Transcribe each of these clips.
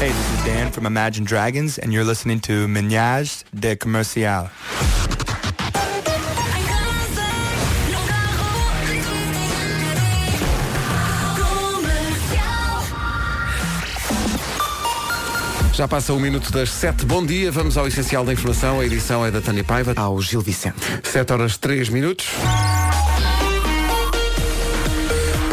Hey, this is Dan from Imagine Dragons, and you're listening to Menage de Comercial. Já passa um minuto das sete. Bom dia, vamos ao essencial da informação. A edição é da Tânia Paiva. Ao Gil Vicente. Sete horas três minutos.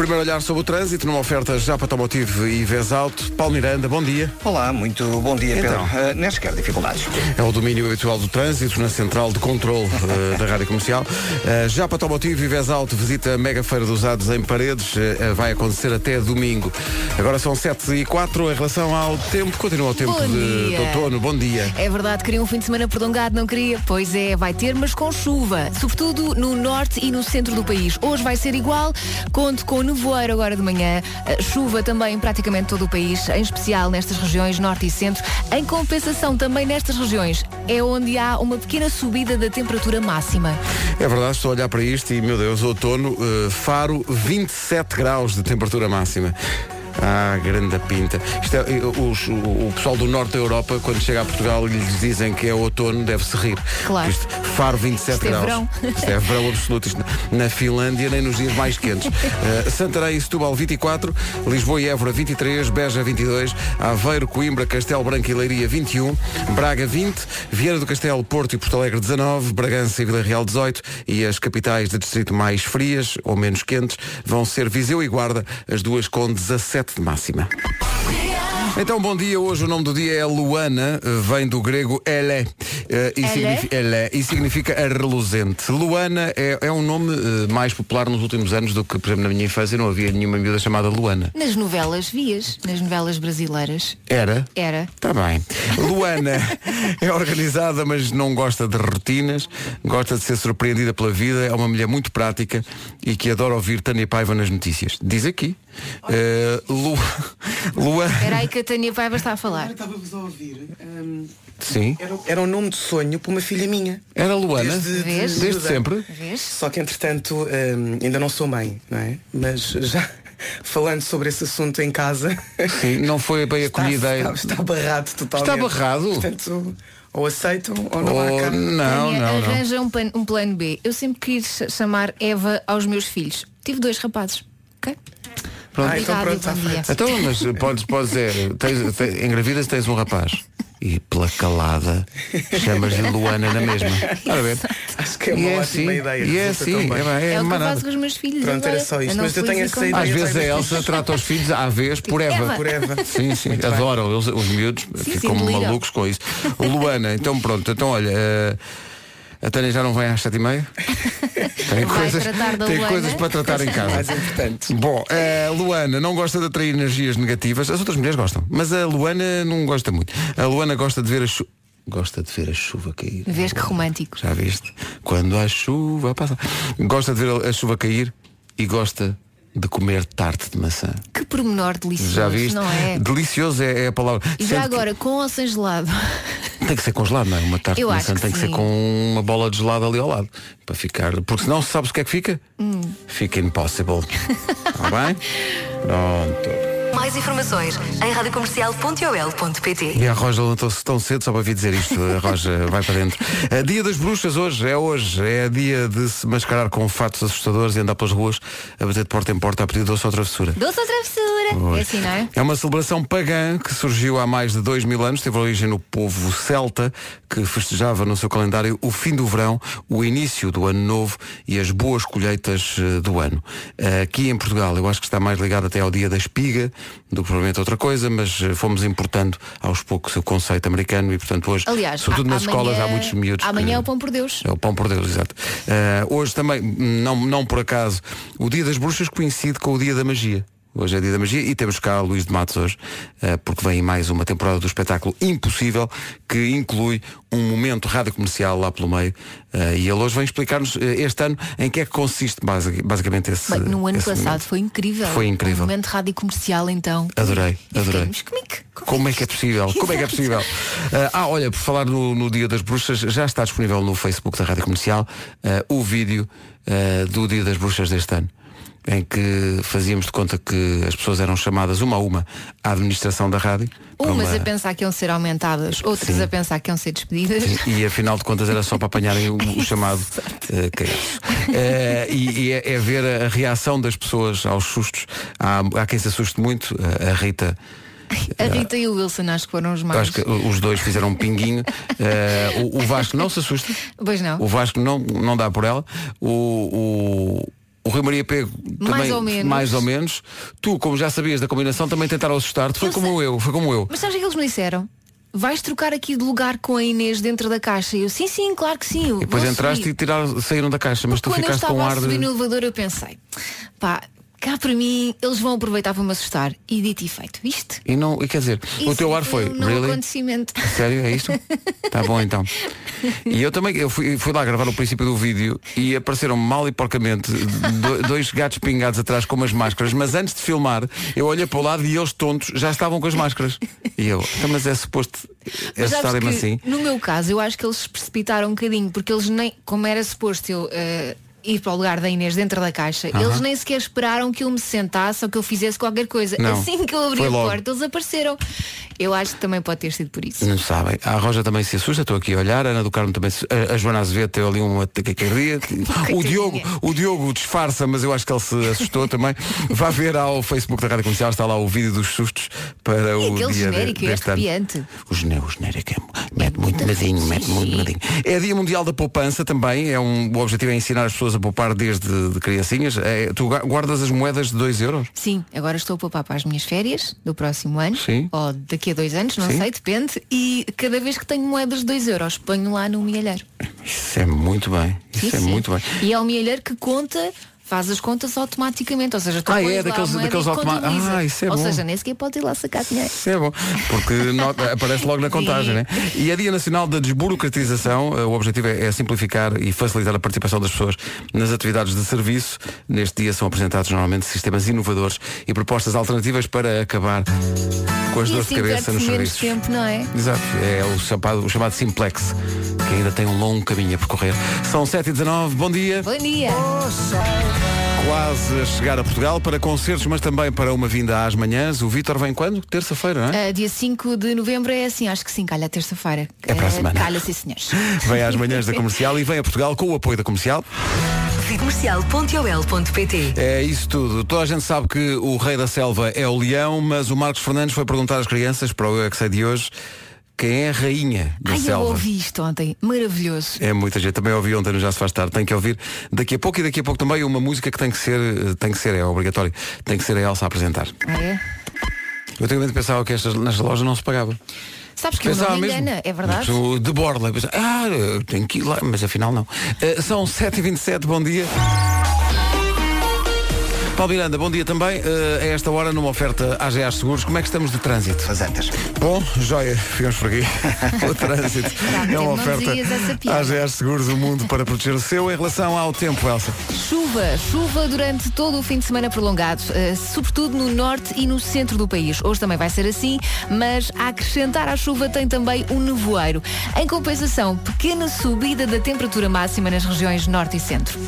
Primeiro olhar sobre o trânsito numa oferta já para Automotive e Vez Alto. Paulo Miranda, bom dia. Olá, muito bom dia, Pedro. Então. Uh, nem sequer dificuldades. É o domínio habitual do trânsito na central de controle eh, da Rádio Comercial. Uh, já para Automotive e Vez Alto visita a Mega Feira dos Usados em Paredes. Uh, vai acontecer até domingo. Agora são 7 e 4 em relação ao tempo. Continua o tempo de, de outono. Bom dia. É verdade, queria um fim de semana prolongado, não queria? Pois é, vai ter, mas com chuva. Sobretudo no norte e no centro do país. Hoje vai ser igual, conto com nevoeiro agora de manhã. eh, Chuva também em praticamente todo o país, em especial nestas regiões norte e centro. Em compensação também nestas regiões é onde há uma pequena subida da temperatura máxima. É verdade, estou a olhar para isto e, meu Deus, outono, eh, Faro, 27 graus de temperatura máxima. Ah, grande pinta. É, os- o, pessoal do norte da Europa, quando chega a Portugal e lhes dizem que é outono, deve-se rir. Claro. Isto, Faro 27 Isto é graus. verão. Isto é verão absoluto. Isto na, Finlândia, nem nos dias mais quentes. Eh, Santarém e Setúbal 24, Lisboa e Évora 23, Beja 22, Aveiro, Coimbra, Castelo Branco e Leiria 21, Braga 20, Vieira do Castelo, Porto e Porto Alegre 19, Bragança e Vila Real 18 e as capitais de distrito mais frias ou menos quentes vão ser Viseu e Guarda, as duas com 17 de máxima. Então, bom dia. Hoje o nome do dia é Luana, vem do grego ele, eh, e, Ele? significa, ele, e significa a reluzente. Luana é, é um nome eh, mais popular nos últimos anos do que, por exemplo, na minha infância não havia nenhuma miúda chamada Luana. Nas novelas vias, nas novelas brasileiras. Era? Era. Está bem. Luana é organizada, mas não gosta de rotinas, gosta de ser surpreendida pela vida, é uma mulher muito prática e que adora ouvir Tânia Paiva nas notícias. Diz aqui. Eh, Lu... Luana. Era aí que a Tânia Paiva está a falar. Estava-vos a ouvir. hum, Sim. era, era um nome de sonho para uma filha minha. Era Luana? Desde, Vês? Desde sempre? Vês? Só que entretanto hum, ainda não sou mãe, não é? Mas já falando sobre esse assunto em casa. Sim, não foi bem está, acolhida. está, está barrado totalmente. Está barrado? Portanto, ou aceitam ou não Oh, há não, Tânia, não, não. arranja Um, plano, um plano B. Eu sempre quis chamar Eva aos meus filhos. Tive dois rapazes. Ok? Pronto. Ah, então Obrigada, pronto, está feito. Então, mas podes, podes é, tens, tens, engravidas tens um rapaz e pela calada chamas-lhe Luana na mesma. Ora bem. Acho que é E uma é ótima assim, ideia. e é assim, é, bem, é, É, o que eu faço com os meus filhos. Pronto, era só isto, mas eu tenho assim essa ideia. Às vezes a. Elsa trata os filhos à vez por Eva. Por Eva. Sim, sim, Muito adoram, eles, os miúdos sim, ficam deliram. malucos com isso. Luana, então pronto, então olha, eh, a Tânia já não vem às sete e meia? Tem, Vai coisas, tem coisas para tratar em casa. Mais importante. Bom, a Luana não gosta de atrair energias negativas. As outras mulheres gostam, mas a Luana não gosta muito. A Luana gosta de ver a chuva. Gosta de ver a chuva cair. Vês que romântico. Já viste? Quando a chuva passa. Gosta de ver a chuva cair e gosta de comer tarte de maçã. Que pormenor delicioso, Já viste? não é? Delicioso é, é a palavra. E Sendo já que agora, com ou sem gelado? Tem que ser congelado, não é? Uma tarte Eu de maçã que tem que ser com uma bola de gelado ali ao lado. Para ficar. Porque senão sabes o que é que fica? Hum. Fica impossible. Está bem? Pronto. Mais informações em radiocomercial.ol.pt E a Roja levantou-se tão cedo só para vir dizer isto. A Roja vai para dentro. É dia das bruxas hoje, é hoje. É dia de se mascarar com fatos assustadores e andar pelas ruas a bater de porta em porta a pedir doce ou travessura. Doce ou travessura? É assim, não é? É uma celebração pagã que surgiu há mais de dois mil anos, teve origem no povo celta, que festejava no seu calendário o fim do verão, o início do ano novo e as boas colheitas eh, do ano. Aqui em Portugal, eu acho que está mais ligado até ao dia da espiga do que provavelmente outra coisa, mas eh, fomos importando aos poucos o conceito americano e, portanto, hoje, Aliás, sobretudo nas amanhã- escolas, há muitos miúdos. Amanhã que- é o pão por Deus. é o pão por Deus, exato. Eh, hoje também, não, não por acaso, o dia das bruxas coincide com o dia da magia. Hoje é dia da magia e temos cá o Luís de Matos hoje, eh, porque vem mais uma temporada do espetáculo Impossível, que inclui um momento rádio comercial lá pelo meio. Eh, e ele hoje vem explicar-nos eh, este ano em que é que consiste basi- basicamente esse. Bem, no ano passado momento. foi incrível. Foi incrível. Um momento rádio comercial, então. Adorei, adorei. como é que- é possível? Como é que é possível? Ah, olha, por falar no, no Dia das Bruxas, já está disponível no Facebook da Rádio Comercial ah, o vídeo ah, do Dia das Bruxas deste ano. Em que fazíamos de conta que as pessoas eram chamadas uma a uma à administração da rádio. Umas uma- a pensar que iam ser aumentadas, outras Sim. a pensar que iam ser despedidas. E afinal de contas era só para apanharem o, o chamado eh. Eh, e e é, é ver a, reação das pessoas aos sustos. Há, há quem se assuste muito. A, a Rita, A Rita e o Wilson acho que foram os mais. acho que os dois fizeram um pinguinho. Eh, o, o Vasco não se assusta. Pois não. O Vasco não, não dá por ela. O, o, o Rui Maria Pego Mais também, ou menos. mais ou menos. Tu, como já sabias da combinação, também tentaram assustar-te. Foi Eu como eu, foi como eu. Mas sabes o que eles me disseram? Vais trocar aqui de lugar com a Inês dentro da caixa. E eu, sim, sim, claro que sim. eu E depois entraste subir. e tiraram, saíram da caixa, mas tu Quando eu ficaste com estava um a ar subir de. no elevador eu pensei, pá, cá para mim eles vão aproveitar para me assustar. E dito e feito, viste? E não, e quer dizer, o teu ar foi, um não really? acontecimento. Sério, é isto? Tá bom então. E eu também, eu fui, fui lá gravar o princípio do vídeo e apareceram mal e porcamente do- dois gatos pingados atrás com umas máscaras, mas antes de filmar, eu olhei para o lado e eles tontos já estavam com as máscaras. E eu, então, mas é suposto sabes assustarem-me assim. No meu caso, eu acho que eles se precipitaram um bocadinho, porque eles nem, como era suposto eu eh, ir para o lugar da Inês dentro da caixa, eles nem sequer esperaram que eu me sentasse ou que eu fizesse qualquer coisa. Não. Assim que eu abri Foi a logo. porta, eles apareceram. Eu acho que também pode ter sido por isso. Não sabem. A Roja também se assusta, estou aqui a olhar, a Ana do Carmo também se... a, a Joana Azevedo teve ali uma taquicardia. o Diogo, o Diogo disfarça, mas eu acho que ele se assustou também. Vá ver ao Facebook da Rádio Comercial, está lá o vídeo dos sustos para o aquele dia de- genérico é deste ano. arrepiante. O genérico, o genérico é, mete muito medinho, mete muito medinho. É Dia Mundial da Poupança também, é um, o objetivo é ensinar as pessoas a poupar desde de criancinhas. É, tu guardas as moedas de 2 euros? Sim, agora estou a poupar para as minhas férias do próximo ano. Sim. Ou daqui a dois anos, não Sim. sei, depende. E cada vez que tenho moedas de 2 euros, ponho lá no milheiro. Isso é muito bem. Isso é muito bem. E é o milheiro que conta, faz as contas automaticamente. Ou seja, tu Ah, é, daqueles- daqueles contabiliza. Ah, isso é Ou bom. seja, nem sequer pode ir lá sacar dinheiro. Isso é bom, porque aparece logo na contagem, né? E é Dia Nacional da Desburocratização. O objetivo é, é simplificar e facilitar a participação das pessoas nas atividades de serviço. Neste dia são apresentados normalmente sistemas inovadores e propostas alternativas para acabar com as E dores de assim cabeça nos serviços. tempo, não é? Exato, é o chamado, o chamado Simplex, que ainda tem um longo caminho a percorrer. São 7h19, bom dia. Bom dia. Quase a chegar a Portugal para concertos, mas também para uma vinda às manhãs. O Vítor vem quando? Terça-feira, não é? Ah, dia 5 de novembro é assim, acho que sim, calha terça-feira. É para a Ah, semana. Calha, sim, senhores. Vem às manhãs da comercial e vem a Portugal com o apoio da comercial. Comercial.ol.pt É isso tudo. Toda a gente sabe que o rei da selva é o leão, mas o Marcos Fernandes foi perguntar às crianças, para o Eu é que sei de hoje, quem é a rainha da Ai, eu selva. ouvi isto ontem. Maravilhoso. É muita gente, também ouvi ontem no Já se faz tarde, tem que ouvir daqui a pouco e daqui a pouco também uma música que tem que ser, tem que ser, é obrigatório, tem que ser a Elsa a apresentar. Ah, é? Eu antigamente pensava que estas, nas lojas não se pagava. Sabes que eu não me engana, é verdade? De borla. Pensava, Ah, eu tenho que ir lá, mas afinal não. Eh, são 7h27, bom dia. Paulo Miranda, bom dia também. Eh, a esta hora, numa oferta AGA Seguros, como é que estamos de trânsito? As antas. Bom, joia, ficamos por aqui. o trânsito é uma oferta. AGA Seguros, o mundo para proteger o seu. Em relação ao tempo, Elsa. Chuva, chuva durante todo o fim de semana prolongado, eh, sobretudo no norte e no centro do país. Hoje também vai ser assim, mas a acrescentar à chuva tem também um nevoeiro. Em compensação, pequena subida da temperatura máxima nas regiões norte e centro.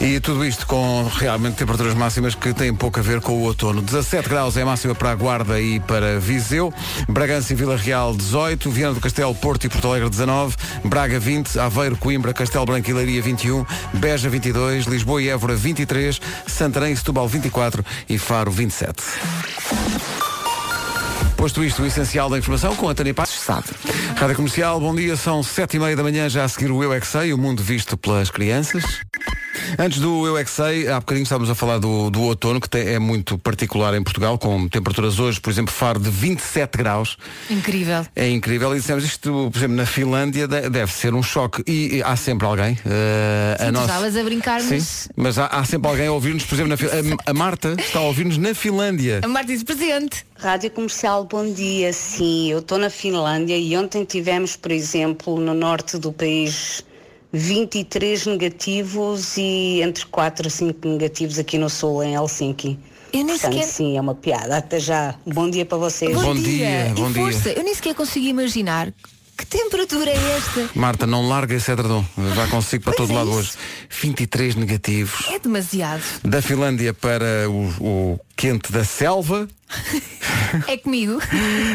E tudo isto com realmente temperaturas máximas que têm pouco a ver com o outono. 17 graus é a máxima para a Guarda e para Viseu, Bragança e Vila Real 18, Viana do Castelo, Porto e Porto Alegre 19, Braga 20, Aveiro, Coimbra, Castelo Branco e Leiria 21, Beja 22, Lisboa e Évora 23, Santarém e Setúbal 24 e Faro 27. Posto isto, o essencial da informação com a Tânia Passos, sabe. Rádio Comercial, bom dia, são sete e meia da manhã, já a seguir o Eu é Que Sei, o mundo visto pelas crianças. Antes do Eu é Que Sei, há bocadinho estávamos a falar do, do outono, que tem- é muito particular em Portugal, com temperaturas hoje, por exemplo, Faro de 27 graus. Incrível. É incrível. E dissemos isto, por exemplo, na Finlândia de- deve ser um choque. E, e há sempre alguém. eh, Sim, a tu nossa... estavas a brincar, Sim, mas- mas há, há sempre alguém a ouvir-nos, por exemplo, na Fin- a, a Marta está a ouvir-nos na Finlândia. A Marta disse presente. Rádio Comercial, bom dia. Sim, eu estou na Finlândia e ontem tivemos, por exemplo, no norte do país 23 negativos e entre 4 a 5 negativos aqui no sul, em Helsinki. Eu nem Portanto, sequer- sim, é uma piada. Até já. Bom dia para vocês. Bom dia, e bom dia. força. Eu nem sequer consigo imaginar Que temperatura é esta? Marta, não larga esse edredom. Vai consigo para Pois todo é lado isso. hoje. 23 negativos. É demasiado. Da Finlândia para o, o quente da selva. É comigo.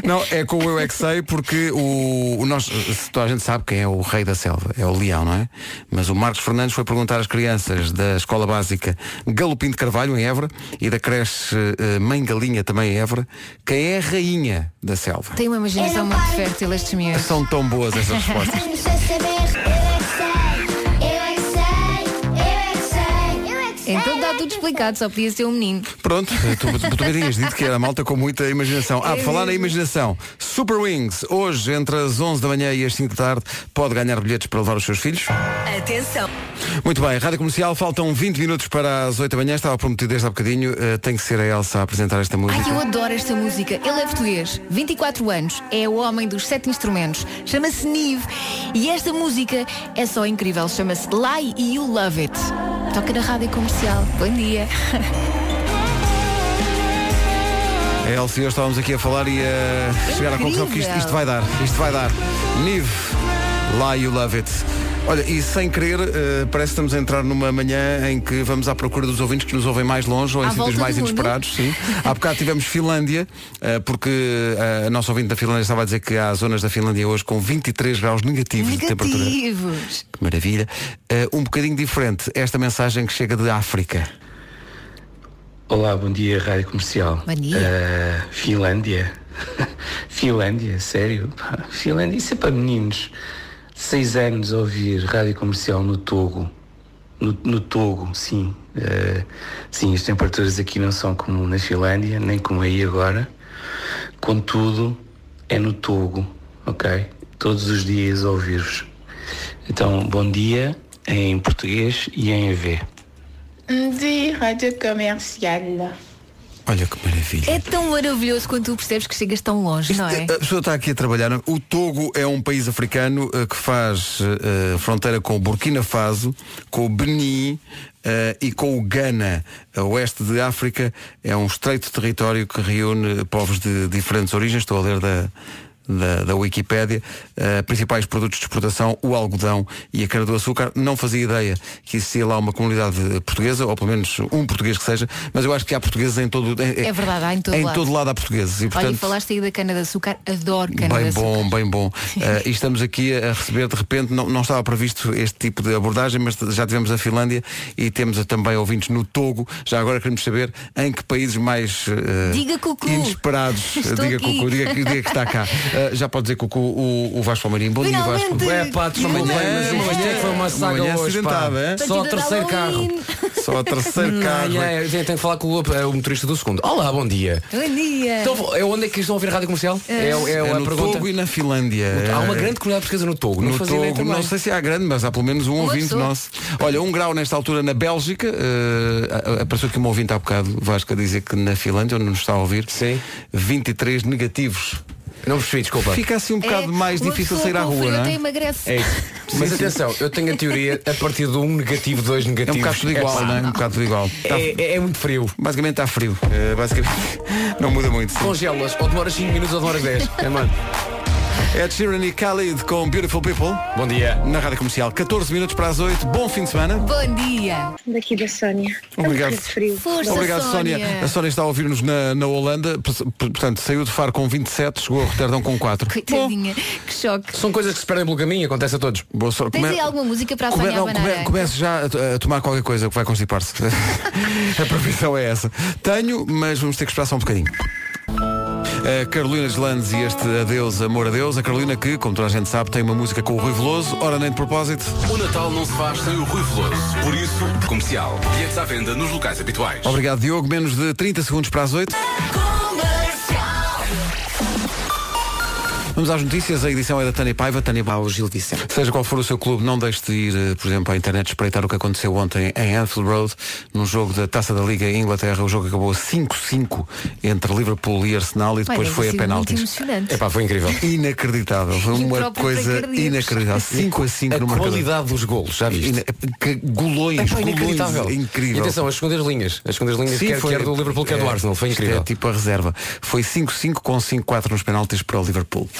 Não, é com o Eu é que sei, porque o, o nós, toda a gente sabe quem é o rei da selva, é o leão, não é? Mas o Marcos Fernandes foi perguntar às crianças da escola básica Galopim de Carvalho, em Évora, e da creche eh, Mãe Galinha, também em Évora, quem é a rainha da selva. Tem uma imaginação muito fértil estes miúdos. São tão boas essas respostas. Então tudo explicado, só podia ser um menino. Pronto, tu, tu também tinhas dito que era malta com muita imaginação. Ah, por falar na imaginação, Super Wings, hoje entre as 11 da manhã e as 5 da tarde, pode ganhar bilhetes para levar os seus filhos. Atenção. Muito bem, Rádio Comercial, faltam 20 minutos para as 8 da manhã, estava prometido desde há bocadinho, eh, tem que ser a Elsa a apresentar esta música. Ai, eu adoro esta música. Ele é português, 24 anos, é o homem dos sete instrumentos, chama-se Nive. E esta música é só incrível, chama-se Lie e You Love It. Toca na rádio comercial. Bom dia. A Elsa e eu estávamos aqui a falar e a chegar à conclusão que isto, isto vai dar, isto vai dar. Nive, lá you love it. Olha, e sem querer, eh, parece que estamos a entrar numa manhã em que vamos à procura dos ouvintes que nos ouvem mais longe ou em À sítios mais inesperados. Sim. Há bocado tivemos Finlândia, eh, porque eh, a nossa ouvinte da Finlândia estava a dizer que há zonas da Finlândia hoje com 23 graus negativos de temperatura. Negativos. Que maravilha. Um bocadinho diferente, esta mensagem que chega de África. Olá, bom dia, Rádio Comercial. Bom dia. Eh, Finlândia. Finlândia, sério? Finlândia, isso é para meninos. Seis anos a ouvir Rádio Comercial no Togo. No, no Togo, sim. Eh, sim, as temperaturas aqui não são como na Finlândia, nem como aí agora. Contudo, é no Togo, ok? Todos os dias a ouvir-vos. Então, bom dia em português e em EV. De Rádio Comercial. Olha que maravilha. É tão maravilhoso quando tu percebes que chegas tão longe, não é? A pessoa está aqui a trabalhar. O Togo é um país africano eh, que faz eh, fronteira com o Burkina Faso, com o Benin eh, e com o Ghana. A oeste de África é um estreito território que reúne povos de diferentes origens. Estou a ler da. Da, da Wikipédia, eh, principais produtos de exportação, o algodão e a cana-do-açúcar. Não fazia ideia que existia lá uma comunidade portuguesa, ou pelo menos um português que seja, mas eu acho que há portugueses em todo, em, É verdade, há em todo em lado. todo lado há portugueses. E, Olha, portanto, e falaste aí da cana-de-açúcar, adoro Bem cana-de-açúcar. bom, bem bom. Eh, e estamos aqui a receber, de repente, não, não estava previsto este tipo de abordagem, mas já tivemos a Finlândia e temos também ouvintes no Togo. Já agora queremos saber em que países mais eh, Diga inesperados. Estou diga cucu, diga, diga que está cá. Eh, já pode dizer cucu o, o Vasco Palmeirinho. Bom dia, Vasco. É pá, desculpa, mas isto é que foi uma saga amanhã hoje, pá. hein? Só o terceiro carro. Só o terceiro carro. Não, é, tem, tem que falar com o, é, o motorista do segundo. Olá, bom dia. Bom dia. Então, é onde é que estão a ouvir a rádio comercial? É, é, É a no pergunta. Togo e na Finlândia. Há uma grande comunidade portuguesa no Togo. No Togo, não sei se há grande, mas há pelo menos um ouvinte nosso. Olha, um grau nesta altura na Bélgica. eh, apareceu aqui uma ouvinte há bocado, Vasco, a dizer que na Finlândia, onde nos está a ouvir, Sim. 23 negativos. Não percebi, desculpa. Fica assim um bocado É, mais uma difícil pessoa sair à com rua, frio não até é? emagrece. É isso. Mas sim. atenção, eu tenho a teoria a partir do 1 negativo, 2 É um negativos. bocado tudo igual, pá, não é? Um bocado tudo igual. Tá- É, é- é muito frio. Basicamente está frio. Eh, basicamente não muda muito. sim. Congelas, ou demoras 5 minutos ou demoras 10. É, mano. Ed Sheeran e Khalid com Beautiful People. Bom dia. Na Rádio Comercial, 14 minutos para as 8. Bom fim de semana. Bom dia. Daqui da Sónia. Obrigado. Um frio. Força, Obrigado, Sónia. Sónia. A Sónia está a ouvir-nos na, na Holanda. Portanto, saiu de Faro com 27, chegou a Roterdão com 4. Coitadinha. Que choque. São coisas que se perdem pelo caminho, acontece a todos. Boa sorte. Tens Come- aí alguma música para a come- Sónia não, abanar? come- comece já a, a tomar qualquer coisa que vai constipar-se. a previsão é essa. Tenho, mas vamos ter que esperar só um bocadinho. A Carolina Deslandes e este Adeus, Amor a Deus. A Carolina que, como toda a gente sabe, tem uma música com o Rui Veloso. Ora, nem de propósito. O Natal não se faz sem o Rui Veloso. Por isso, comercial. Bilhetes à venda nos locais habituais. Obrigado, Diogo. Menos de 30 segundos para as 8. Vamos às notícias. A edição é da Tânia Paiva. Tânia Paiva. Ao Gil Vicente. Seja qual for o seu clube, não deixe de ir, eh, por exemplo, à internet espreitar o que aconteceu ontem em Anfield Road, num jogo da Taça da Liga em Inglaterra. O jogo acabou 5-5 entre Liverpool e Arsenal e depois foi a penaltis. É pá, foi incrível. Inacreditável. Foi uma coisa inacreditável. 5 a 5 A no marcador. qualidade dos golos, já viste? Ina- que golões, É golões, inacreditável. incrível. E atenção, as segundas linhas. As segundas linhas, Sim, quer, foi- quer do Liverpool, quer do é, Arsenal. Foi isto incrível. É tipo a reserva. Foi 5-5 com 5-4 nos penaltis para o Liverpool.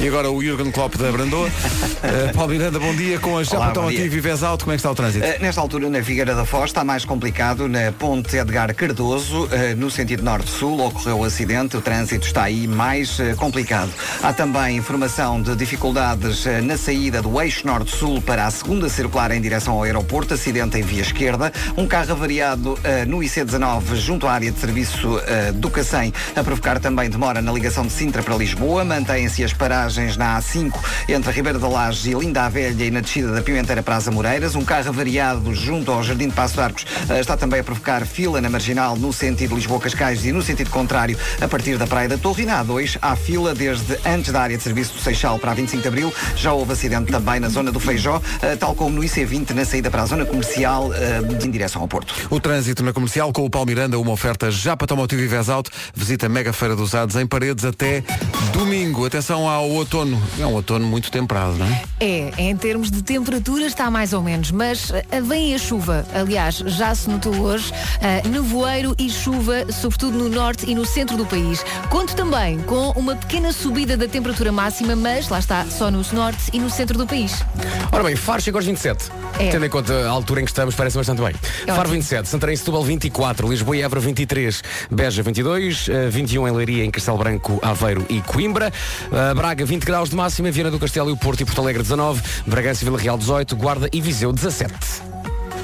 E agora o Jürgen Klopp da Brandoa. Uh, Paulo Miranda, bom dia. Com a bom Automotivo dia. e Vez Alto, como é que está o trânsito? Uh, nesta altura, na Figueira da Foz, está mais complicado. Na Ponte Edgar Cardoso, uh, no sentido norte-sul, ocorreu o acidente. O trânsito está aí mais complicado. Há também informação de dificuldades na saída do eixo norte-sul para a segunda circular em direção ao aeroporto. Acidente em via esquerda. Um carro avariado no IC19 junto à área de serviço do Cacém a provocar também demora na ligação de Sintra para Lisboa. Mantêm-se as na A5 entre a Ribeira da Laje e Linda a Velha e na descida da Pimenteira para as Amoreiras. Um carro avariado junto ao Jardim de Passo de Arcos eh, está também a provocar fila na Marginal no sentido Lisboa-Cascais e no sentido contrário a partir da Praia da Torre. E na A2 há fila desde antes da área de serviço do Seixal para a 25 de Abril. Já houve acidente também na zona do Feijó, eh, tal como no IC20 na saída para a zona comercial eh, em direção ao Porto. O trânsito na comercial com o Paulo Miranda, uma oferta Japa Automotivo e Vez Alto. Visita a Mega Feira dos Usados em Paredes até domingo. Atenção ao outono. É um outono muito temperado, não é? É, em termos de temperatura está mais ou menos, mas eh, vem a chuva. Aliás, já se notou hoje eh, nevoeiro e chuva, sobretudo no norte e no centro do país. Conto também com uma pequena subida da temperatura máxima, mas lá está, só no norte e no centro do país. Ora bem, Faro chega aos 27. É. Tendo em conta a altura em que estamos, parece bastante bem. É Faro ótimo. 27, Santarém e Setúbal 24, Lisboa e Évora 23, Beja 22, eh, 21 em Leiria, em Castelo Branco, Aveiro e Coimbra, eh, Braga 20 graus de máxima, Viana do Castelo e o Porto e Porto Alegre 19, Bragança e Vila Real 18, Guarda e Viseu 17.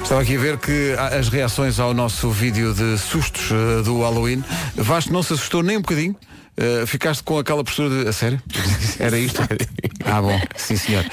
Estava aqui a ver que as reações ao nosso vídeo de sustos eh, do Halloween. Vasco não se assustou nem um bocadinho. Eh, ficaste com aquela postura de. A sério? Era isto? ah, bom, sim senhor.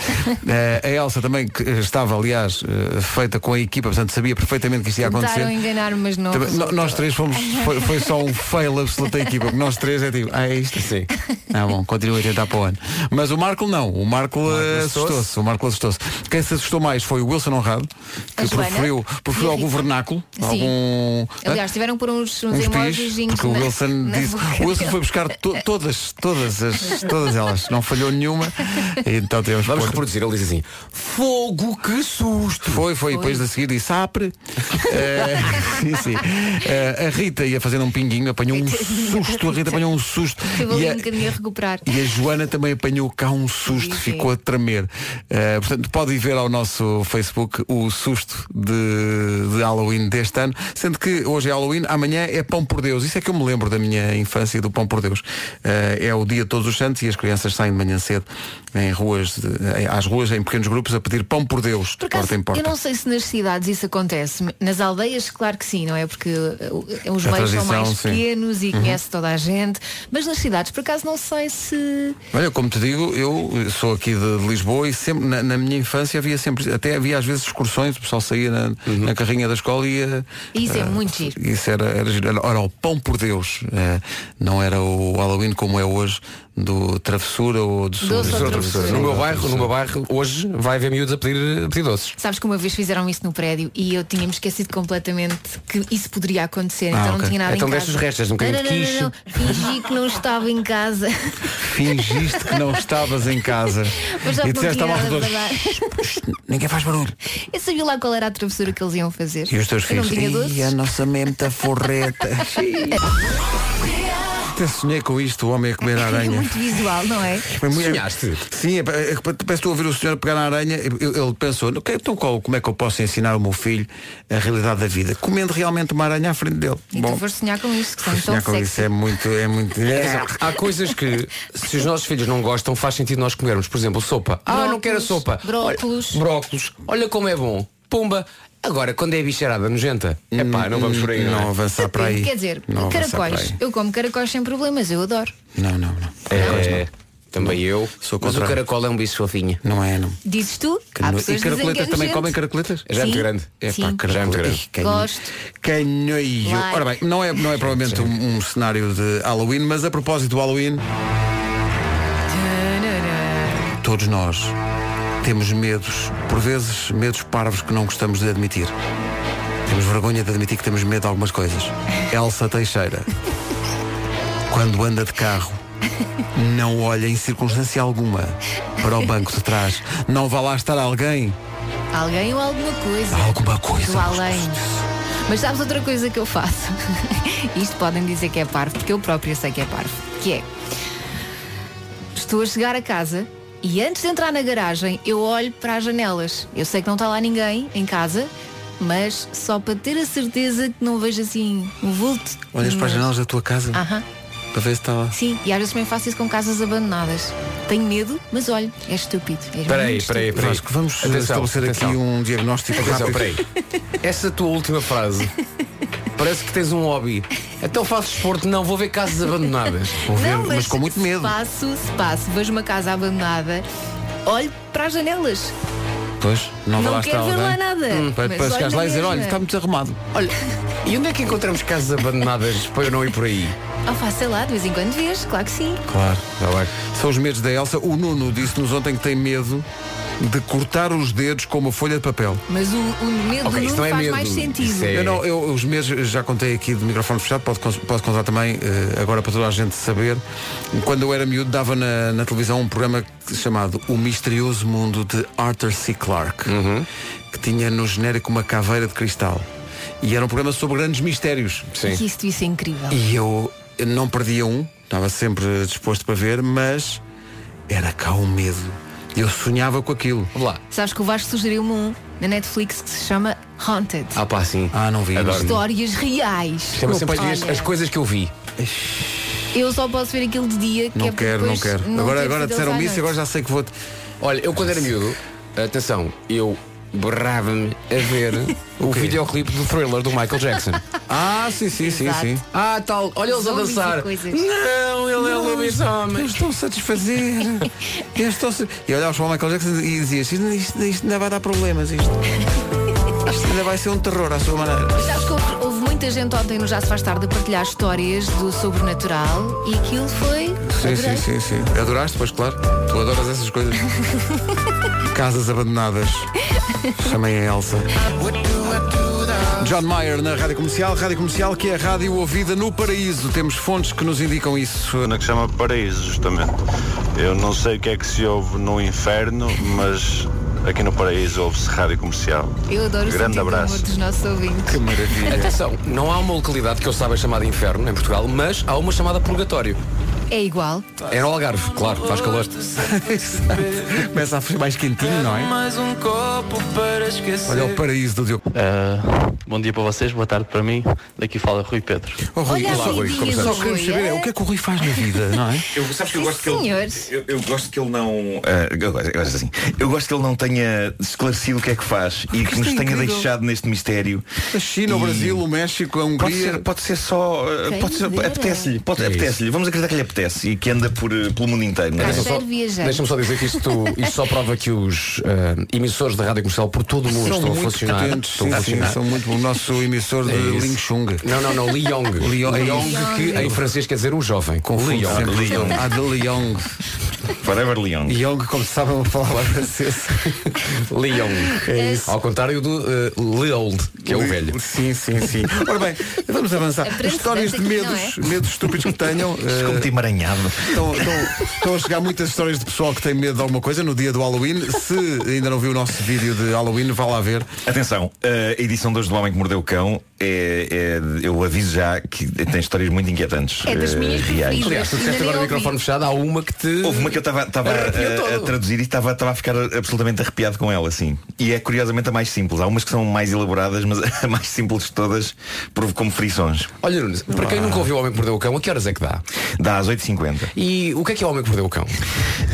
Eh, a Elsa também, que estava, aliás, eh, feita com a equipa, portanto sabia perfeitamente que isto ia acontecer. Tentaram enganar, mas não. Também, no- nós três fomos, foi, foi só um fail absoluto da equipa, porque nós três é tipo, ah, é isto? Sim. Ah, bom, continua a tentar para o ano. Mas o Marco não, o Marco, eh, assustou-se. O Marco assustou-se. Quem se assustou mais foi o Wilson Honrado, que preferiu, preferiu algum vernáculo, Sim. algum. Aliás, tiveram por uns, uns, uns emojis porque o Wilson disse. O Wilson foi buscar to- todas, todas, as, todas elas, não falhou nenhuma. Então temos Vamos reproduzir, ele diz assim, fogo que susto! Foi, foi, depois a seguir disse apre. Eh, sim, sim. Eh, a Rita ia fazendo um pinguinho, apanhou um susto, a Rita apanhou um susto. E a, um bocadinho a recuperar. e a Joana também apanhou cá um susto, ficou a tremer. Eh, portanto, pode ir ver ao nosso Facebook o susto de, de Halloween deste ano, sendo que hoje é Halloween, amanhã é Pão por Deus. Isso é que eu me lembro da minha infância do Pão por Deus. É o dia de todos os santos e as crianças saem de manhã cedo em ruas, de- em- às ruas, em pequenos grupos, a pedir Pão por Deus, Por de acaso, porta em porta. eu não sei se nas cidades isso acontece. Nas aldeias, claro que sim, não é? Porque uh, os A meios são mais sim. pequenos e Uhum. conhece toda a gente. Mas nas cidades, por acaso, não sei se. Olha, como te digo, eu sou aqui de, Lisboa e sempre na, na minha infância havia sempre, até havia às vezes excursões, o pessoal saía na, na carrinha da escola e ia. Isso é eh, muito giro. Isso era, era, giro. era, era o pão por Deus. eh, não era o Halloween como é hoje, do travessura ou do Doce ou travessura. No meu bairro, no meu bairro, hoje vai haver miúdos a pedir, a pedir doces. Sabes que uma vez fizeram isso no prédio e eu tinha-me esquecido completamente que isso poderia acontecer, Ah, então ok. não tinha nada Então em deixa casa. os restos, um bocadinho não, de não, quiche. não, não. Fingi que não estava em casa. Fingiste que não estavas em casa. Mas já e disseste tinha ao nada redor, para dar. ninguém faz barulho. Eu sabia lá qual era a travessura que eles iam fazer. E os teus eu filhos, tinha "Ih, doces. a nossa menta forreta. Até sonhei com isto, o homem a comer a É aranha. muito visual, não é? Sonhaste? Sim, é, é, parece que estou a ouvir o senhor a pegar na aranha. Ele pensou, "Ok, então qual- como é que eu posso ensinar o meu filho a realidade da vida? Comendo realmente uma aranha à frente dele. E tu foste sonhar com isto, que são tão sonhar com sexy. isso é muito, é muito. Atenção, Há coisas que, se os nossos filhos não gostam, faz sentido nós comermos. Por exemplo, sopa. Ah, não quero a sopa. Brócolos. Olha, brócolos. Olha como é bom. Pumba. Agora, quando é bicharada nojenta, é pá, não vamos por aí. Não, Não é? avançar para aí. Quer dizer, Não avançar para caracóis. aí. Eu como caracóis sem problemas, eu adoro. Não, não, não. É, também eu. Sou mas o caracol é um bicho fofinho. Não é, não. Dizes tu? Que Há no- pessoas E que dizem que é caracoletas também nojento. comem caracoletas? Já é muito Sim. grande. É Sim. pá, Já é muito grande. Canho- Gosto. Canhoio. Like. Ora bem, não é, não é provavelmente um, um cenário de Halloween, mas a propósito do Halloween, todos nós temos medos, por vezes medos parvos que não gostamos de admitir. Temos vergonha de admitir que temos medo de algumas coisas. Elsa Teixeira, quando anda de carro, não olha em circunstância alguma para o banco de trás. Não vá lá estar alguém. Alguém ou alguma coisa. Alguma coisa. Do além. Mas sabes outra coisa que eu faço? Isto podem dizer que é parvo, porque eu própria sei que é parvo. Que é. Estou a chegar a casa e antes de entrar na garagem eu olho para as janelas. Eu sei que não está lá ninguém em casa, mas só para ter a certeza que não vejo assim um vulto. Olhas para as Mas- janelas da tua casa Aham. para ver se está lá. Sim, e às vezes também faço isso com casas abandonadas. Tenho medo, mas olho, é estúpido. É Espera aí, espera aí, espera aí. Vamos Atenção, estabelecer atenção. aqui um diagnóstico Atenção, rápido. Essa tua última frase parece que tens um hobby. Então faço desporto, não, vou ver casas abandonadas. Vou ver, Não, mas, com muito medo. Se passo, se passo, vejo uma casa abandonada, olho para as janelas. Pois, não, Não lá quero estar ver alguém. lá nada, Hum, para mas para chegares lá e dizer, olha, está muito arrumado. Olha, e onde é que encontramos casas abandonadas para eu não ir por aí? Ah, pá, sei lá, de vez em quando vês, claro que sim. Claro, está bem. São os medos da Elsa. O Nuno disse-nos ontem que tem medo de cortar os dedos com uma folha de papel. Mas o, o medo Ok, do isso Nuno não é faz medo, mais sentido. isso é- Eu não, eu, os meses já contei aqui de microfone fechado, pode, pode contar também, eh, agora para toda a gente saber. Quando eu era miúdo, dava na, na televisão um programa chamado O Misterioso Mundo de Arthur C. Clarke, que tinha no genérico uma caveira de cristal. E era um programa sobre grandes mistérios. Sim. Que isso devia ser incrível. E eu não perdia um, estava sempre disposto para ver, mas era cá um medo. Eu sonhava com aquilo. Vamos lá. Sabes que o Vasco sugeriu-me um na Netflix que se chama Haunted. Ah pá, sim. Ah, não vi. Adoro. Histórias reais. Chama-se em Olha, português as coisas que eu vi. Eu só posso ver aquilo de dia que Não é para quero, não depois quero. não agora ter agora pesadelos disseram à isso e noite. agora já sei que vou. Olha, eu quando era miúdo, atenção, eu borrava-me a ver o quê? videoclipe do thriller do Michael Jackson. Ah, sim, sim, sim, Exato. sim. Ah, tal, olha eles a Zombies dançar. Não, ele é o lobisomem. Eles estão a satisfazer. Estão -se... E olhavas para o Michael Jackson e dizias, isto, isto, isto ainda vai dar problemas, isto. Isto ainda vai ser um terror à sua maneira. Sabes que houve, houve muita gente ontem no Já se faz tarde a partilhar histórias do sobrenatural e aquilo foi. Sim, adorei. sim, sim, sim. Adoraste, pois claro. Tu adoras essas coisas. Casas abandonadas. Chamei a Elsa. John Mayer na Rádio Comercial, Rádio Comercial que é a rádio ouvida no paraíso. Temos fontes que nos indicam isso. Na que chama Paraíso, justamente. Eu não sei o que é que se ouve no inferno, mas aqui no Paraíso ouve-se rádio comercial. Eu adoro o Grande abraço. dos nossos ouvintes. Que maravilha. Atenção, não há uma localidade que eu saiba chamada Inferno em Portugal, mas há uma chamada Purgatório. É igual. É no Algarve, claro, faz calor. Começa a ser mais quentinho, não é? Mais um copo para esquecer. Olha o paraíso do Diogo. Uh, bom dia para vocês, boa tarde para mim. Daqui fala Rui Pedro. Oh, Rui, só, a vidinha só queremos Rui, saber é? o que é que o Rui faz na vida, não é? Eu, sabes que eu gosto que ele. senhores. Eu, eu gosto que ele não. ah, eu, gosto, eu gosto assim. Eu gosto que ele não tenha esclarecido o que é que faz e que nos é tenha incrível. deixado neste mistério. A China, o E- Brasil, o México, a Pode Hungria. ser, pode ser só. Quem pode ser, apetece-lhe. Pode, É apetece-lhe. Vamos acreditar que lhe apetece e que anda por, eh, pelo mundo inteiro. Não é? Deixa- Deixa-me só, deixa-me só dizer que isto, isto só prova que os ah, emissores da rádio comercial por todo o mundo São estão a funcionar. potentes, Estão a sim, sim, funcionar. são muito bom. O nosso emissor de É. Ling Chung. Não, não, não, Leong. Leong. Leong, que em francês quer dizer o jovem. Confundo Leong. sempre. Leong. Ah, de Leong. Forever Leon. Young, como se sabem falar francês. Leong. É isso. Ao contrário do uh, Leold, que é o velho. Sim, sim, sim. Ora bem, vamos avançar. Histórias de medos, não medos estúpidos que tenham. eh, Emaranhado. Estão, estão- estão a chegar muitas histórias de pessoal que tem medo de alguma coisa no dia do Halloween. Se ainda não viu o nosso vídeo de Halloween, vá lá ver. Atenção, a edição 2 do Homem que Mordeu o Cão é, é- eu aviso já que tem histórias muito inquietantes. É das eh, minhas reais. preferidas. Aliás, tu disseste agora o microfone fechado, há uma que te. Houve uma que eu estava a, a traduzir e estava a ficar absolutamente arrepiado com ela, assim. E é curiosamente a mais simples. Há umas que são mais elaboradas, mas a mais simples de todas provocou-me frições. Olha, Nunes, para quem nunca ouviu o Homem que Mordeu o Cão, a que horas é que dá? Dá às 8h50. E o que é que é o Homem que Mordeu o Cão?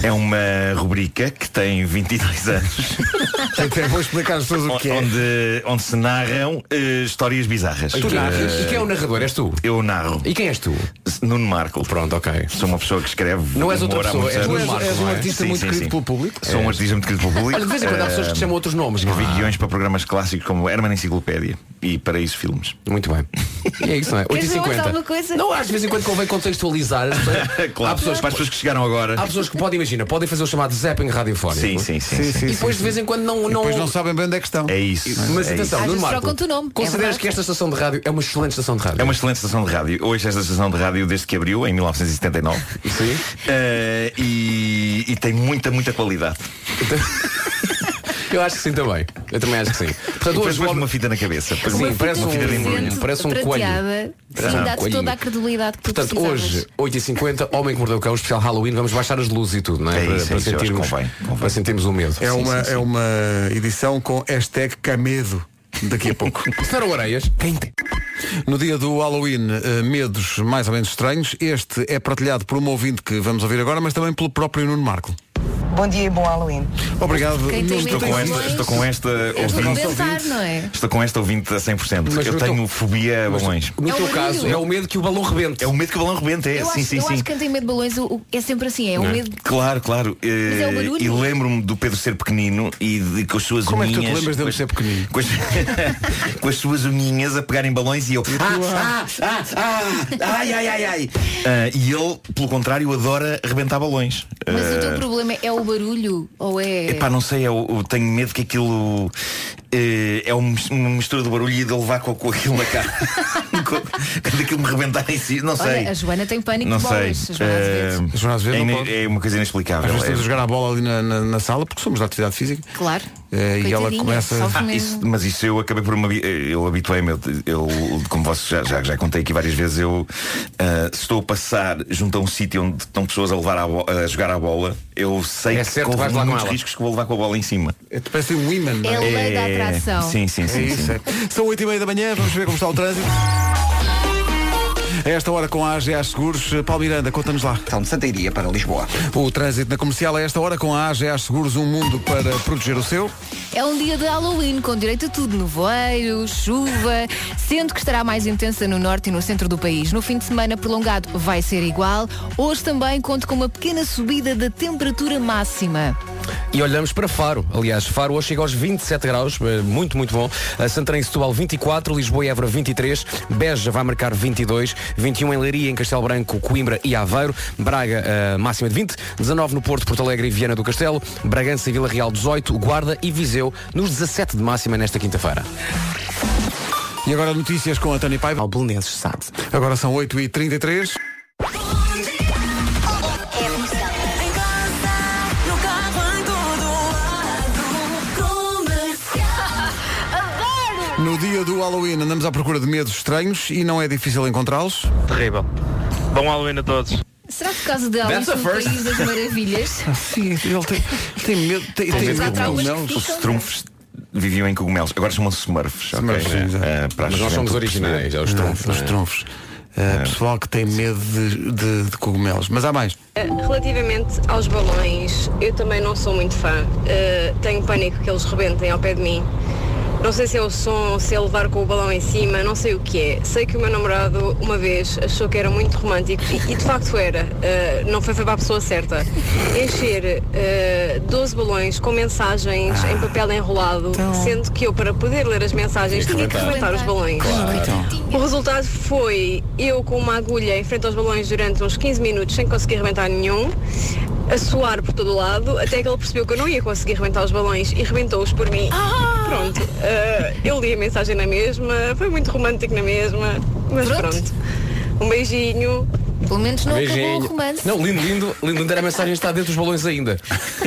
É uma rubrica que tem 22 anos. Até vou explicar às pessoas o que é. Onde, onde se narram eh, histórias bizarras. Tu narras? Eh, E quem é o narrador? És tu? Eu narro. E quem és tu? Nuno Marco. Pronto, ok. Sou uma pessoa que escreve. Não és outra pessoa, és. Nuno Marco, és um é? artista Sim, muito sim, querido sim. pelo público. Sou um artista muito querido pelo público. Olha, de vez em quando há pessoas que Eh, chamam outros nomes. Escrevi há? guiões para programas clássicos como Herman Enciclopédia e Paraíso Filmes. Muito bem. E é isso, não é? Queres ver mais 8h50. alguma coisa? Não, às de vez em quando convém contextualizar. as claro, há pessoas, para as pessoas que chegaram agora. há pessoas que podem, imagina, podem fazer o chamado zapping radiofónico. Sim, sim, sim. Sim, sim. sim, E depois sim, de vez em quando não. Não... depois não sabem bem onde é que estão. É isso. Mas é atenção, vezes Marco, nome, é consideras verdade. que esta estação de rádio é uma excelente estação de rádio? É uma excelente estação de rádio. Hoje esta estação de rádio desde que abriu, em 1979. Sim. Eh, e, e tem muita, muita qualidade. Eu acho que sim também. Eu também acho que sim. Portanto, hoje pões o homem- uma fita na cabeça. Sim, uma parece uma um, fita de embrulho. parece um coelho. Parece Sim, um dá-te toda a credibilidade que Portanto, hoje, 8h50, Homem que Mordeu o Cão, especial Halloween, vamos baixar as luzes e tudo, não é? É para, isso, para é isso, sentirmos, convém, para sentirmos o medo. É, Sim, uma, sim, sim. é uma edição com hashtag Camedo daqui a pouco. Serão Areias? Quem tem? No dia do Halloween, eh, medos mais ou menos estranhos. Este é partilhado por uma ouvinte que vamos ouvir agora, mas também pelo próprio Nuno Marco. Bom dia e bom Halloween. Obrigado. Estou com esta, estou com esta É ouvinte. arrebentar, não é? Estou com esta ouvinte a 100%. Mas eu tenho teu- fobia a balões. No É o teu caso, é o medo que o balão rebente. É o medo que o balão rebente, é. Eu, sim, acho, sim, eu sim. acho que quem tem medo de balões o- o- é sempre assim, é o medo. Claro, claro. Mas é o Eh, barulho. E lembro-me do Pedro ser pequenino e de, com as suas Como é que tu unhinhas. te lembras dele com as- ser pequenino? Com as, com as suas unhinhas a pegarem balões e eu. Ah, ah, ah, ah, ai, ai, ai, ai. Ah, e ele, pelo contrário, adora arrebentar balões. Mas o Ah, teu problema é o barulho ou é. Epá, não sei, eu, eu tenho medo que aquilo eh, é um- uma mistura do barulho e de levar com, com aquilo na cara. Quando aquilo me rebentar em si, não sei. Olha, a Joana tem pânico não de sei. bolas. a Joana Azevedo. Eh, Joana Azevedo é, não ine- pode. é uma coisa Às inexplicável. vezes estamos É- a jogar a bola ali na, na- na sala, porque somos da atividade física. Claro. Eh, e ela começa. Ah, isso- mas isso eu acabei por me habi- eu habituei-me, eu, eu, como vocês já, já, já contei aqui várias vezes, eu se estou a passar junto a um sítio onde estão pessoas a, levar a, a jogar a bola, eu sei É que certo corro muitos riscos que vou levar com a bola em cima. É, parece um imã. não É a lei da É, atração. Sim, sim, É sim. isso, sim. é. São 8 e meia da manhã, vamos ver como está o trânsito. A esta hora com a AGA Seguros, Paulo Miranda, conta-nos lá. Então, de Santa Iria para Lisboa. O trânsito na comercial a esta hora com a AGA Seguros, um mundo para proteger o seu. É um dia de Halloween com direito a tudo, nevoeiro, chuva, sendo que estará mais intensa no norte e no centro do país. No fim de semana prolongado vai ser igual. Hoje também conto com uma pequena subida da temperatura máxima. E olhamos para Faro. Aliás, Faro hoje chega aos 27 graus, eh, muito, muito bom. A Santarém e Setúbal 24, Lisboa e Évora 23, Beja vai marcar 22, 21 em Leiria, em Castelo Branco, Coimbra e Aveiro, Braga eh, máxima de 20, 19 no Porto, Porto Alegre e Viana do Castelo, Bragança e Vila Real 18, Guarda e Viseu nos 17 de máxima nesta quinta-feira. E agora notícias com a Tânia Paiva. Albelenenses, sabe? Agora são 8h33. No dia do Halloween andamos à procura de medos estranhos e não é difícil encontrá-los. Terrível. Bom Halloween a todos. Será por causa de Alice no first. País das Maravilhas? Sim, ele tem, tem medo, tem, tem medo de traumas que cogumelos. Os trunfos viviam em cogumelos. Agora chamam-se Smurfs. Smurfs, sim, exato. Eh, para Mas nós somos originais, é os trunfos. Os é? trunfos. Uh, pessoal que tem medo de, de- de cogumelos. Mas há mais. Relativamente aos balões, eu também não sou muito fã. Uh, tenho pânico que eles rebentem ao pé de mim. Não sei se é o som, se é levar com o balão em cima, não sei o que é. Sei que o meu namorado, uma vez, achou que era muito romântico e, e de facto era. Uh, não foi, foi para a pessoa certa. Encher uh, 12 balões com mensagens em papel enrolado, sendo que eu, para poder ler as mensagens, tinha que rebentar os balões. O resultado foi eu com uma agulha em frente aos balões durante uns 15 minutos sem conseguir arrebentar nenhum, a suar por todo o lado, até que ele percebeu que eu não ia conseguir arrebentar os balões e rebentou-os por mim. Pronto, eh, eu li a mensagem na mesma, foi muito romântico na mesma, mas pronto. Um beijinho. Pelo menos não acabou o Beijinho. romance. Não, lindo, lindo, lindo, lindo era a mensagem está dentro dos balões ainda.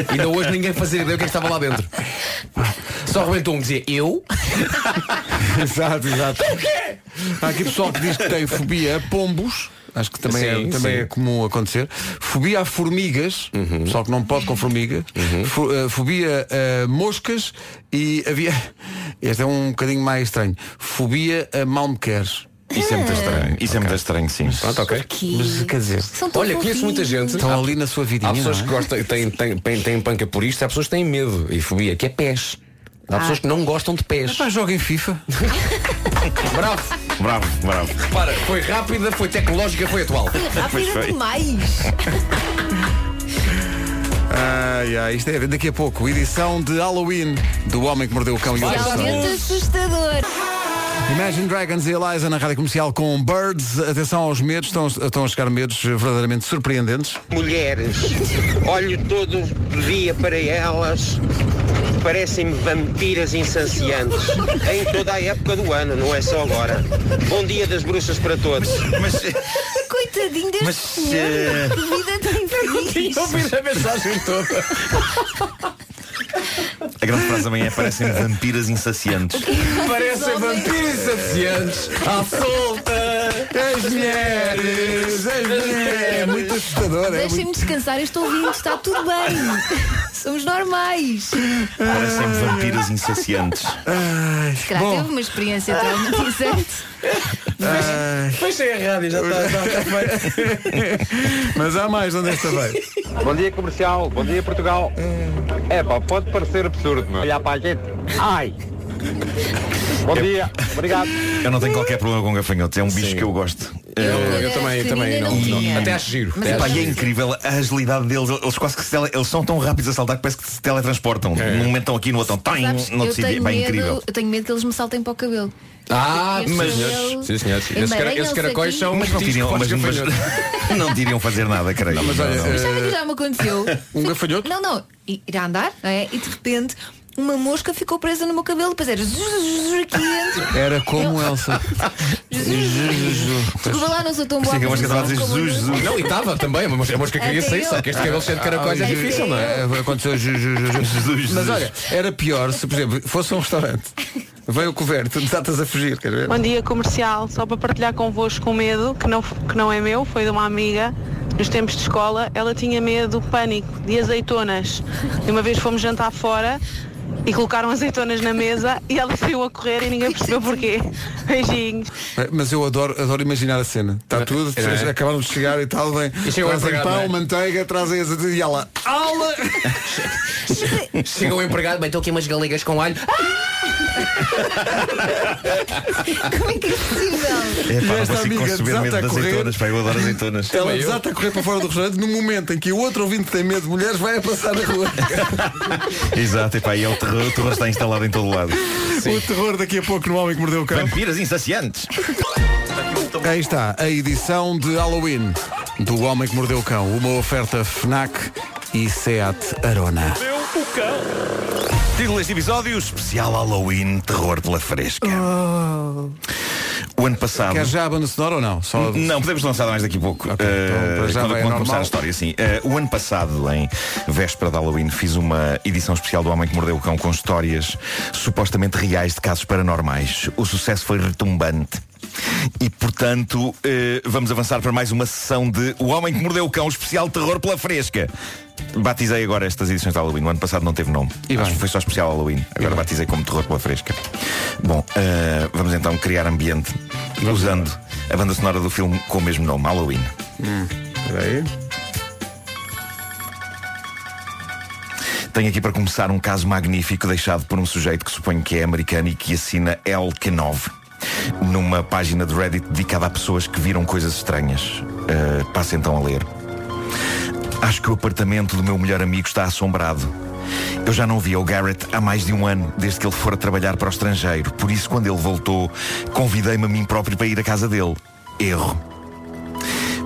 Ainda hoje ninguém fazia ideia o que é que estava lá dentro. Só arrebentou um dizia eu. exato, exato. Há aqui pessoal que diz que tem fobia a pombos. Acho que também, Sim, é, também sim. é comum acontecer. Fobia a formigas, pessoal que não pode com formiga. Fo- eh, fobia a moscas e havia. Este é um bocadinho mais estranho. Fobia a mal me queres. Isso é muito estranho. Isso é muito estranho, sim. Pronto, ok. Mas quer dizer, Olha, conheço muita gente. estão ali na sua vidinha. Há pessoas não que é? gostam, têm, têm, têm, têm panca por isto, há pessoas que têm medo e fobia, que é pés. Há pessoas que não gostam de pés. Pá, joga em FIFA. Bravo! Bravo, bravo. Para, foi rápida, foi tecnológica, foi atual. Rápida demais. Ai, ai, isto é daqui a pouco. Edição de Halloween do Homem que Mordeu o Cão e o. Realmente assustador. Imagine Dragons e Eliza na rádio comercial com Birds. Atenção aos medos, estão, estão a chegar medos verdadeiramente surpreendentes. mulheres. Olho todo dia para elas. Parecem-me vampiras insanciantes. Em toda a época do ano, não é só agora. Bom dia das bruxas para todos. Mas Coitadinho deste Mas, senhor. Que vida tem feliz. Ouvi a mensagem toda. A grande frase também é parecem vampiras insaciantes. Parecem vampiros insaciantes à solta. As mulheres, as mulheres. É muito assustador. É Deixem-me muito... descansar, eu estou ouvindo, está tudo bem. Somos normais. Parecem vampiras insaciantes. Ai, Se calhar teve uma experiência traumatizante. Fechem a rádio, já está, feito. Mas há mais onde esta veio. Bom dia comercial, bom dia Portugal. É pá, pode parecer absurdo, mas olhar para a gente. Ai! Bom dia, obrigado. Eu não tenho qualquer problema com gafanhotos, é um bicho que eu gosto. Eu, eu também, também não, não- Até acho giro. Até Epá, e é incrível a agilidade deles. Eles quase que se tele- eles são tão rápidos a saltar que parece que se teletransportam. É. Num momento estão aqui, no outro estão Sabes, no outro eu, sítio. tenho É medo, incrível. eu tenho medo que eles me saltem para o cabelo. Ah, mas cabelo sim, senhor. sim. Esses, cara- esses caracóis são Mas não que mas, mas não teriam fazer nada, creio. Não, mas olha, Não, não. Mas sabe que já me aconteceu? Um gafanhoto? Não, não. Ir ir a andar, não é? E de repente uma mosca ficou presa no meu cabelo, depois era zzz, zzz, aqui dentro. Era como Elsa. Desculpa lá, não sou tão boa. Sim, a mosca estava a dizer como Jesus, eu. Jesus. Não, e estava também, a mosca, a mosca queria sair, eu. só que este cabelo cheio de caracóis é difícil, não é? É, Aconteceu Mas olha, era pior se, por exemplo, fosse um restaurante. Veio o coberto, tu estás a fugir, quer ver? Bom dia comercial, só para partilhar convosco um medo que não, que não é meu, foi de uma amiga nos tempos de escola, ela tinha medo, pânico, de azeitonas. E uma vez fomos jantar fora e colocaram azeitonas na mesa e ela saiu a correr e ninguém percebeu porquê. Beijinhos. É, Mas eu adoro, adoro imaginar a cena. Está tudo, É, é? acabaram de chegar e tal, vem. E trazem empregado, pão, é? manteiga, trazem as e ela. Aula! Chega o empregado, bem, estou aqui umas galinhas com alho. Como é que é possível? É, pá, não consigo conceber medo desata de a correr. azeitonas. Pá, eu adoro azeitonas. Ela desata a correr para fora do restaurante no momento em que o outro ouvinte tem medo de mulheres vai a passar na rua. Exato, epá, e é o terror, o terror está instalado em todo lado. O terror daqui a pouco no Homem que Mordeu o Cão. Vampiras insaciantes. Aí está, a edição de Halloween do Homem que Mordeu o Cão. Uma oferta FNAC e SEAT Arona. Título deste episódio, especial Halloween, terror pela fresca. O ano passado. Quer já a banda sonora ou não? Só... Não, podemos lançar mais daqui a pouco. Ok, então, Eh, já quando quando começar a história, sim. Eh, o ano passado, em véspera de Halloween, fiz uma edição especial do Homem que Mordeu o Cão com histórias supostamente reais de casos paranormais. O sucesso foi retumbante. E, portanto, eh, vamos avançar para mais uma sessão de O Homem que Mordeu o Cão, especial terror pela fresca. Batizei agora estas edições de Halloween. O ano passado não teve nome. E Acho bem. que foi só especial Halloween. Agora batizei como terror pela fresca. Bom, eh, vamos então criar ambiente usando a banda sonora do filme com o mesmo nome, Halloween. Hum, espera aí. Tenho aqui para começar um caso magnífico deixado por um sujeito que suponho que é americano e que assina El Kenov numa página de Reddit dedicada a pessoas que viram coisas estranhas. Uh, então a ler. Acho que o apartamento do meu melhor amigo está assombrado. Eu já não via o Garrett há mais de um ano, desde que ele fora trabalhar para o estrangeiro. Por isso, quando ele voltou, convidei-me a mim próprio para ir à casa dele. Erro.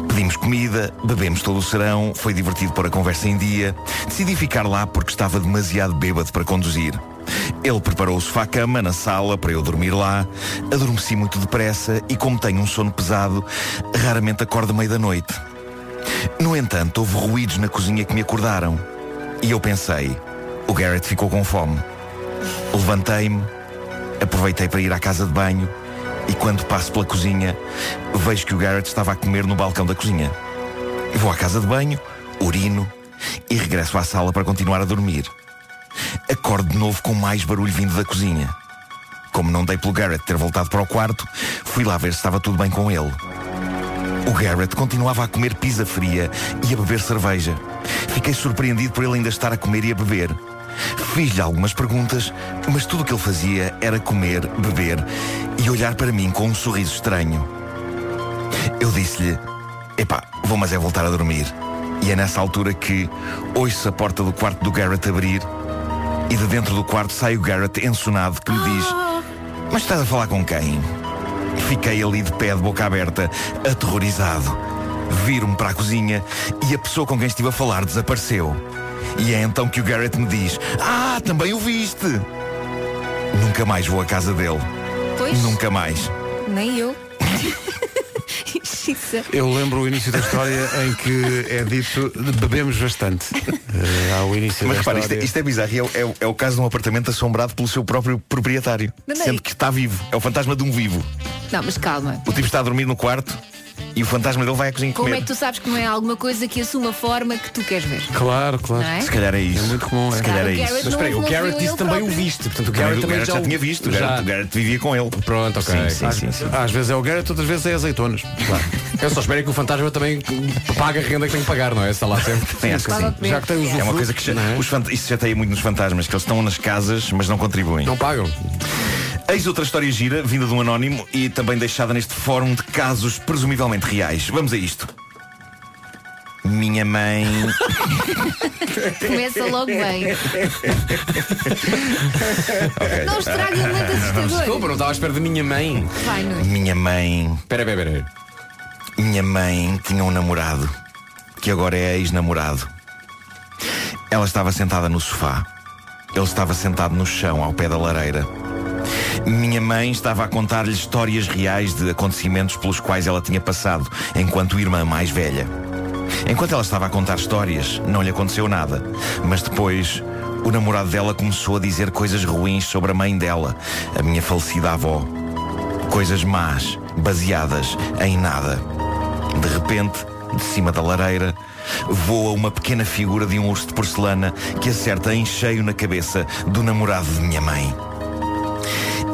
Pedimos comida, bebemos todo o serão, foi divertido pôr a conversa em dia. Decidi ficar lá porque estava demasiado bêbado para conduzir. Ele preparou o sofá-cama na sala para eu dormir lá. Adormeci muito depressa e, como tenho um sono pesado, raramente acordo à meia da noite. No entanto, houve ruídos na cozinha que me acordaram. E eu pensei, o Garrett ficou com fome. Levantei-me, aproveitei para ir à casa de banho e quando passo pela cozinha, vejo que o Garrett estava a comer no balcão da cozinha. Vou à casa de banho, urino e regresso à sala para continuar a dormir. Acordo de novo com mais barulho vindo da cozinha. Como não dei pelo Garrett ter voltado para o quarto, fui lá ver se estava tudo bem com ele. O Garrett continuava a comer pizza fria e a beber cerveja. Fiquei surpreendido por ele ainda estar a comer e a beber. Fiz-lhe algumas perguntas, mas tudo o que ele fazia era comer, beber e olhar para mim com um sorriso estranho. Eu disse-lhe: Epá, vou mas é voltar a dormir. E é nessa altura que ouço a porta do quarto do Garrett abrir e de dentro do quarto sai o Garrett ensonado que me diz: Mas estás a falar com quem? Fiquei ali de pé, de boca aberta, aterrorizado. Viro-me para a cozinha e a pessoa com quem estive a falar desapareceu. E é então que o Garrett me diz: Ah, também o viste! Nunca mais vou à casa dele. Pois. Nunca mais. Nem eu. Eu lembro o início da história em que é dito bebemos bastante. Eh, ao início Mas da repara, isto, é- história. isto é bizarro. É, o- é é o caso de um apartamento assombrado pelo seu próprio proprietário. Não, não, Sendo e- que está vivo. É o fantasma de um vivo. Não, mas calma. O tipo está a dormir no quarto e o fantasma dele vai à cozinha Como comer. é que tu sabes que não é alguma coisa que assuma a forma que tu queres ver? Claro, claro. Não é? Se calhar é isso. É muito comum, Se é. calhar Ah, é o isso. Mas espera aí, o Garrett disse também o viste. Portanto, o Garrett o também já tinha visto. O Já. Garrett, o Garrett vivia com ele. Pronto, ok. Sim, sim, sim, sim. Às vezes é o Garrett, outras vezes é azeitonas. Eu só espero é que o fantasma também pague a renda que tem que pagar, não é? Está lá sempre. Sim, acho que sim. Já que tem os É uma coisa que Não é? os fant- isso chateia muito nos fantasmas, que eles estão nas casas, mas não contribuem. Não pagam. Eis outra história gira, vinda de um anónimo e também deixada neste fórum de casos presumivelmente reais. Vamos a isto. Minha mãe. Começa logo bem. Ok. Não estrague o momento assustador. Desculpa, não estava à espera da minha mãe. Vai. Minha mãe. Espera, espera, espera. Minha mãe tinha um namorado, que agora é ex-namorado. Ela estava sentada no sofá. Ele estava sentado no chão, ao pé da lareira. Minha mãe estava a contar-lhe histórias reais de acontecimentos pelos quais ela tinha passado, enquanto irmã mais velha. Enquanto ela estava a contar histórias, não lhe aconteceu nada. Mas depois, o namorado dela começou a dizer coisas ruins sobre a mãe dela, a minha falecida avó. Coisas más, baseadas em nada. De repente, de cima da lareira, voa uma pequena figura de um urso de porcelana que acerta em cheio na cabeça do namorado de minha mãe.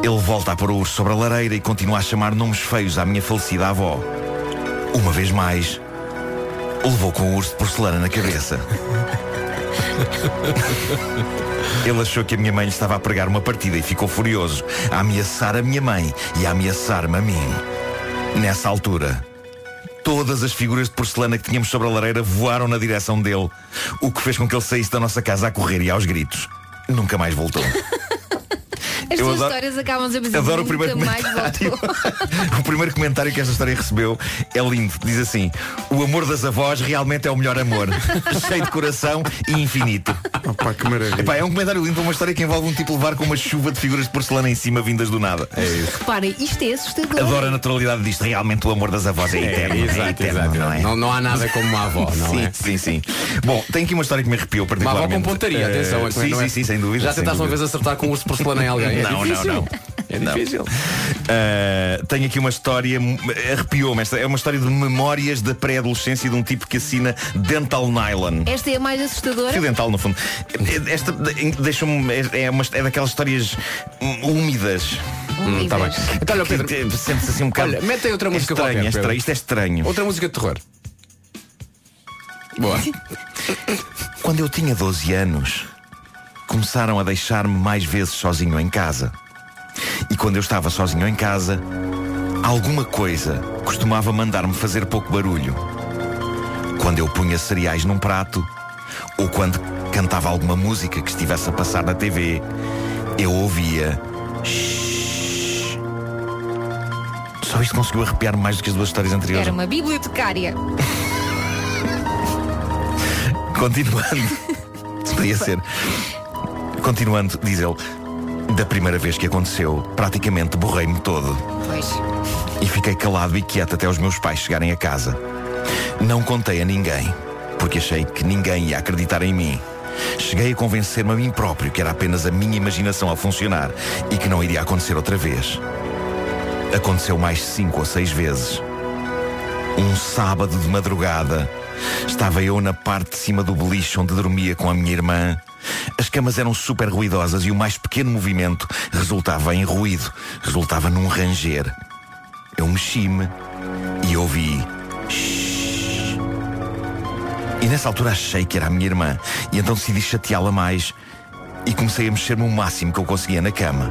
Ele volta a pôr o urso sobre a lareira e continua a chamar nomes feios à minha falecida avó. Uma vez mais, levou com o urso de porcelana na cabeça. Ele achou que a minha mãe lhe estava a pregar uma partida e ficou furioso, a ameaçar a minha mãe e a ameaçar-me a mim. Nessa altura, todas as figuras de porcelana que tínhamos sobre a lareira voaram na direção dele, o que fez com que ele saísse da nossa casa a correr e aos gritos. Nunca mais voltou. As Eu tuas adoro- histórias acabam a dizer Adoro o nunca primeiro mais comentário. voltou. o primeiro comentário que esta história recebeu é lindo. Diz assim: O amor das avós realmente é o melhor amor. Cheio de coração e infinito. Opa, que maravilha. Epá, é um comentário lindo para uma história que envolve um tipo levar com uma chuva de figuras de porcelana em cima vindas do nada. É isso. Reparem, isto é assustador. Adoro a naturalidade disto. Realmente o amor das avós é eterno. é exato, eterno, exato. não é? Não, não há nada como uma avó, não sim, é? sim, sim. Bom, tem aqui uma história que me arrepiou Uma avó particularmente. com pontaria, atenção. é que sim, é- sim, sim, sem dúvida. Já tentaste uma vez acertar com um urso de porcelana em alguém? É não, não, difícil. não. É Não. difícil. Uh, tenho aqui uma história, arrepiou-me. Esta é uma história de memórias da pré-adolescência de um tipo que assina Dental Nylon. Esta é a mais assustadora. Fio dental, no fundo. Esta deixa-me. É, é uma, é daquelas histórias úmidas. Hum, tá bem. Então, olha, Pedro, que Sente-se assim um bocado. Olha, mete aí outra é música estranho, qualquer, é estranho. Isto é estranho. Outra música de terror. Boa. Quando eu tinha 12 anos, começaram a deixar-me mais vezes sozinho em casa. E quando eu estava sozinho em casa, alguma coisa costumava mandar-me fazer pouco barulho. Quando eu punha cereais num prato, ou quando cantava alguma música que estivesse a passar na TV, eu ouvia. "Shhh". Só isto conseguiu arrepiar mais do que as duas histórias anteriores. Era uma bibliotecária. Continuando. Podia ser. Continuando, diz ele. Da primeira vez que aconteceu, praticamente borrei-me todo. Pois. E fiquei calado e quieto até os meus pais chegarem a casa. Não contei a ninguém, porque achei que ninguém ia acreditar em mim. Cheguei a convencer-me a mim próprio que era apenas a minha imaginação a funcionar e que não iria acontecer outra vez. Aconteceu mais cinco ou seis vezes. Um sábado de madrugada, estava eu na parte de cima do beliche onde dormia com a minha irmã. As camas eram super ruidosas e o mais pequeno movimento resultava em ruído, resultava num ranger. Eu mexi-me e ouvi. "Shhh". E nessa altura achei que era a minha irmã, e então decidi chateá-la mais e comecei a mexer-me o máximo que eu conseguia na cama.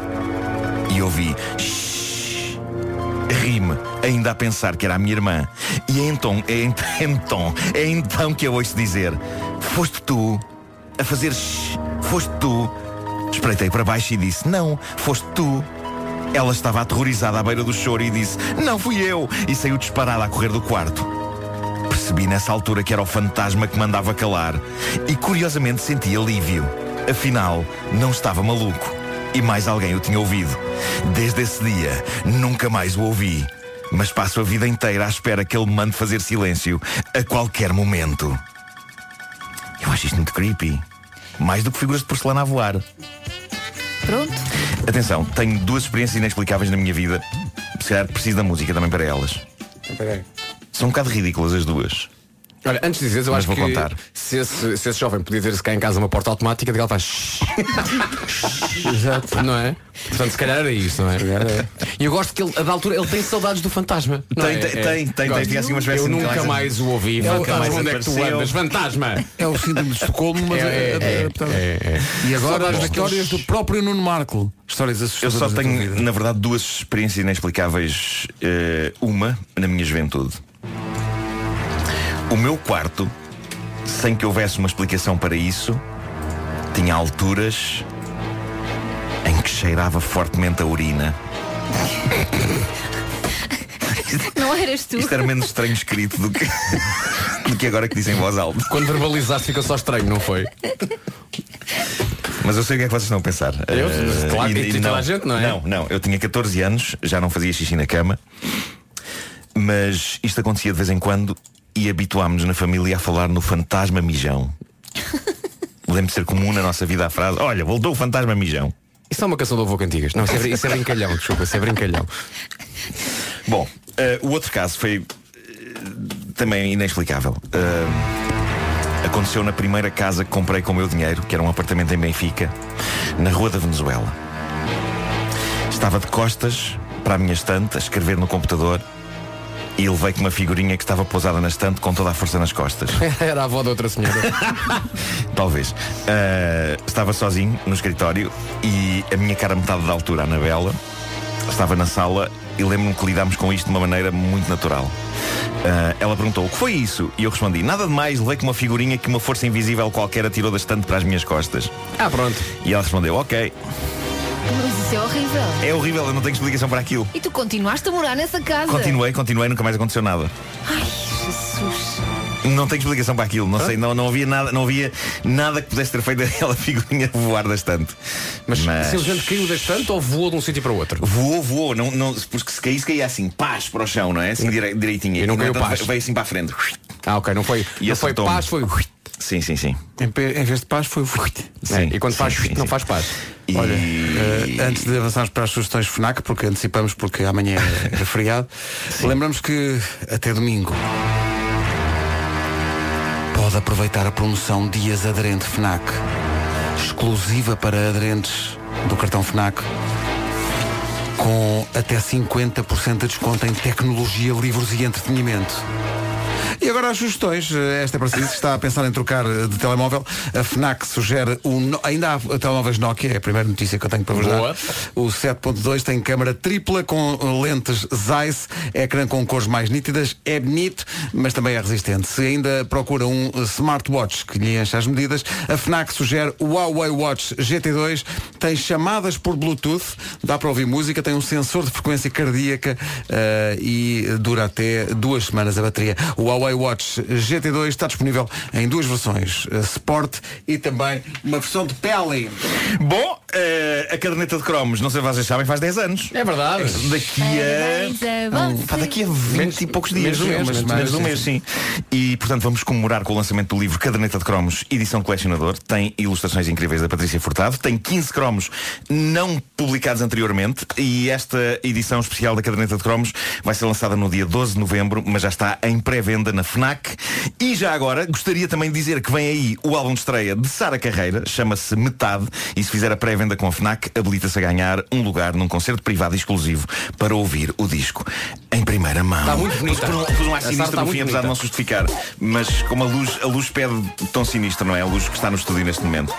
E ouvi. "Shhh". Ri-me, ainda a pensar que era a minha irmã. E é então, é ent- então, é então que eu ouço dizer: Foste tu a fazer shhh, foste tu. Espreitei para baixo e disse: Não, foste tu. Ela estava aterrorizada à beira do choro e disse: Não fui eu. E saiu disparada a correr do quarto. Percebi nessa altura que era o fantasma que mandava calar. E curiosamente senti alívio. Afinal, não estava maluco. E mais alguém o tinha ouvido. Desde esse dia, nunca mais o ouvi. Mas passo a vida inteira à espera que ele me mande fazer silêncio a qualquer momento. Eu acho isto muito creepy. Mais do que figuras de porcelana a voar. Pronto. Atenção, tenho duas experiências inexplicáveis na minha vida. Se calhar preciso da música também para elas. São um bocado ridículas as duas. Olha, antes de dizeres, eu Mas acho vou que contar. Se, esse, se esse jovem podia ter-se cá em casa uma porta automática, de que ela faz. Exato. Não é? Portanto, se calhar era isso, não é? E eu gosto que ele, a da altura, ele tem saudades do fantasma. não Tem, é? tem, É. tem, tem, Gosto. tem assim uma espécie Eu de- nunca mais o ouvi. É Nunca mais fantasma. onde é que tu Apareceu. andas? Fantasma! É o síndrome de Estocolmo, mas É, é, é- é, é, é. E agora as histórias do próprio Nuno Marco. Histórias Eu assustadoras. só da tua tenho, vida. na verdade, duas experiências inexplicáveis. Eh, uma na minha juventude. O meu quarto, sem que houvesse uma explicação para isso, tinha alturas em que cheirava fortemente a urina. Não eras tu. Isto era menos estranho escrito do que, do que agora que dizem em voz alta. Quando verbalizaste fica só estranho, não foi? Mas eu sei o que é que vocês estão a pensar. Eu? Eh, Claro, e toda a gente, não é? Não, não. Eu tinha 14 anos, já não fazia xixi na cama. Mas isto acontecia de vez em quando e habituámos-nos na família a falar no fantasma mijão. Lembro de ser comum na nossa vida a frase Olha, voltou o fantasma mijão Isso é uma canção do Avô Cantigas. Não, isso é, isso é brincalhão, desculpa, isso é brincalhão. Bom, eh, o outro caso foi eh, também inexplicável. Eh, aconteceu na primeira casa que comprei com o meu dinheiro, que era um apartamento em Benfica, na Rua da Venezuela. Estava de costas para a minha estante, a escrever no computador, e levei com uma figurinha que estava pousada na estante com toda a força nas costas. Era a avó da outra senhora. Talvez. Ah, estava sozinho no escritório e a minha cara metade da altura, a Anabela, estava na sala e lembro-me que lidámos com isto de uma maneira muito natural. Ah, ela perguntou o que foi isso? E eu respondi, nada de mais, levei com uma figurinha que uma força invisível qualquer atirou da estante para as minhas costas. Ah, pronto. E ela respondeu, ok. Mas isso é horrível. É horrível, eu não tenho explicação para aquilo. E tu continuaste a morar nessa casa. Continuei, continuei, nunca mais aconteceu nada. Ai, Jesus. Não tenho explicação para aquilo, não sei, não, não havia nada, não havia nada que pudesse ter feito aquela figurinha voar da estante. Mas, simplesmente caiu da estante ou voou de um sítio para o outro? Voou, voou, não, não, porque se caísse, caía assim, paz para o chão, não é? Assim direi- direitinho. E não no caiu entanto, paz. Veio, veio assim para a frente. Ah, ok, não foi, E não foi paz, foi. Sim, sim, sim. Em, em vez de paz foi. Sim, e quando sim, faz, sim, não sim. faz paz. E- Olha, eh, antes de avançarmos para as sugestões FNAC, porque antecipamos porque amanhã é, é feriado, lembramos que até domingo pode aproveitar a promoção Dias Aderente FNAC, exclusiva para aderentes do cartão FNAC, com até 50% de desconto em tecnologia, livros e entretenimento. E agora as sugestões, esta é para si, se está a pensar em trocar eh, de telemóvel, a FNAC sugere um, ainda há telemóveis Nokia, é a primeira notícia que eu tenho para vos Boa. dar. O 7.2 tem câmara tripla com eh, lentes Zeiss, ecrã com cores mais nítidas, é bonito, mas também é resistente. Se ainda procura um smartwatch que lhe enche as medidas, a FNAC sugere o Huawei Watch GT2, tem chamadas por Bluetooth, dá para ouvir música, tem um sensor de frequência cardíaca eh, e dura até duas semanas a bateria. O Huawei Watch GT2 está disponível em duas versões, eh, Sport e também uma versão de pele. Bom, eh, a caderneta de cromos, não sei se vocês sabem, faz 10 anos. É verdade. Daqui a. Pá, daqui a 20 Menos- e poucos dias. menos um mês, menos de um menos um mês, mês, sim. E portanto vamos comemorar com o lançamento do livro Caderneta de Cromos, edição colecionador. Tem ilustrações incríveis da Patrícia Furtado. Tem 15 cromos não publicados anteriormente. E esta edição especial da Caderneta de Cromos vai ser lançada no dia 12 de novembro, mas já está em pré-venda na FNAC. E já agora gostaria também de dizer que vem aí o álbum de estreia de Sara Carreira, chama-se Metade, e se fizer a pré-venda com a FNAC, habilita-se a ganhar um lugar num concerto privado exclusivo para ouvir o disco em primeira mão. Está muito bonita. Pus um- Pus um ar sinistro no fim, apesar de não se justificar. Mas como a luz, a luz pede tão sinistro, não é? A luz que está no estúdio neste momento.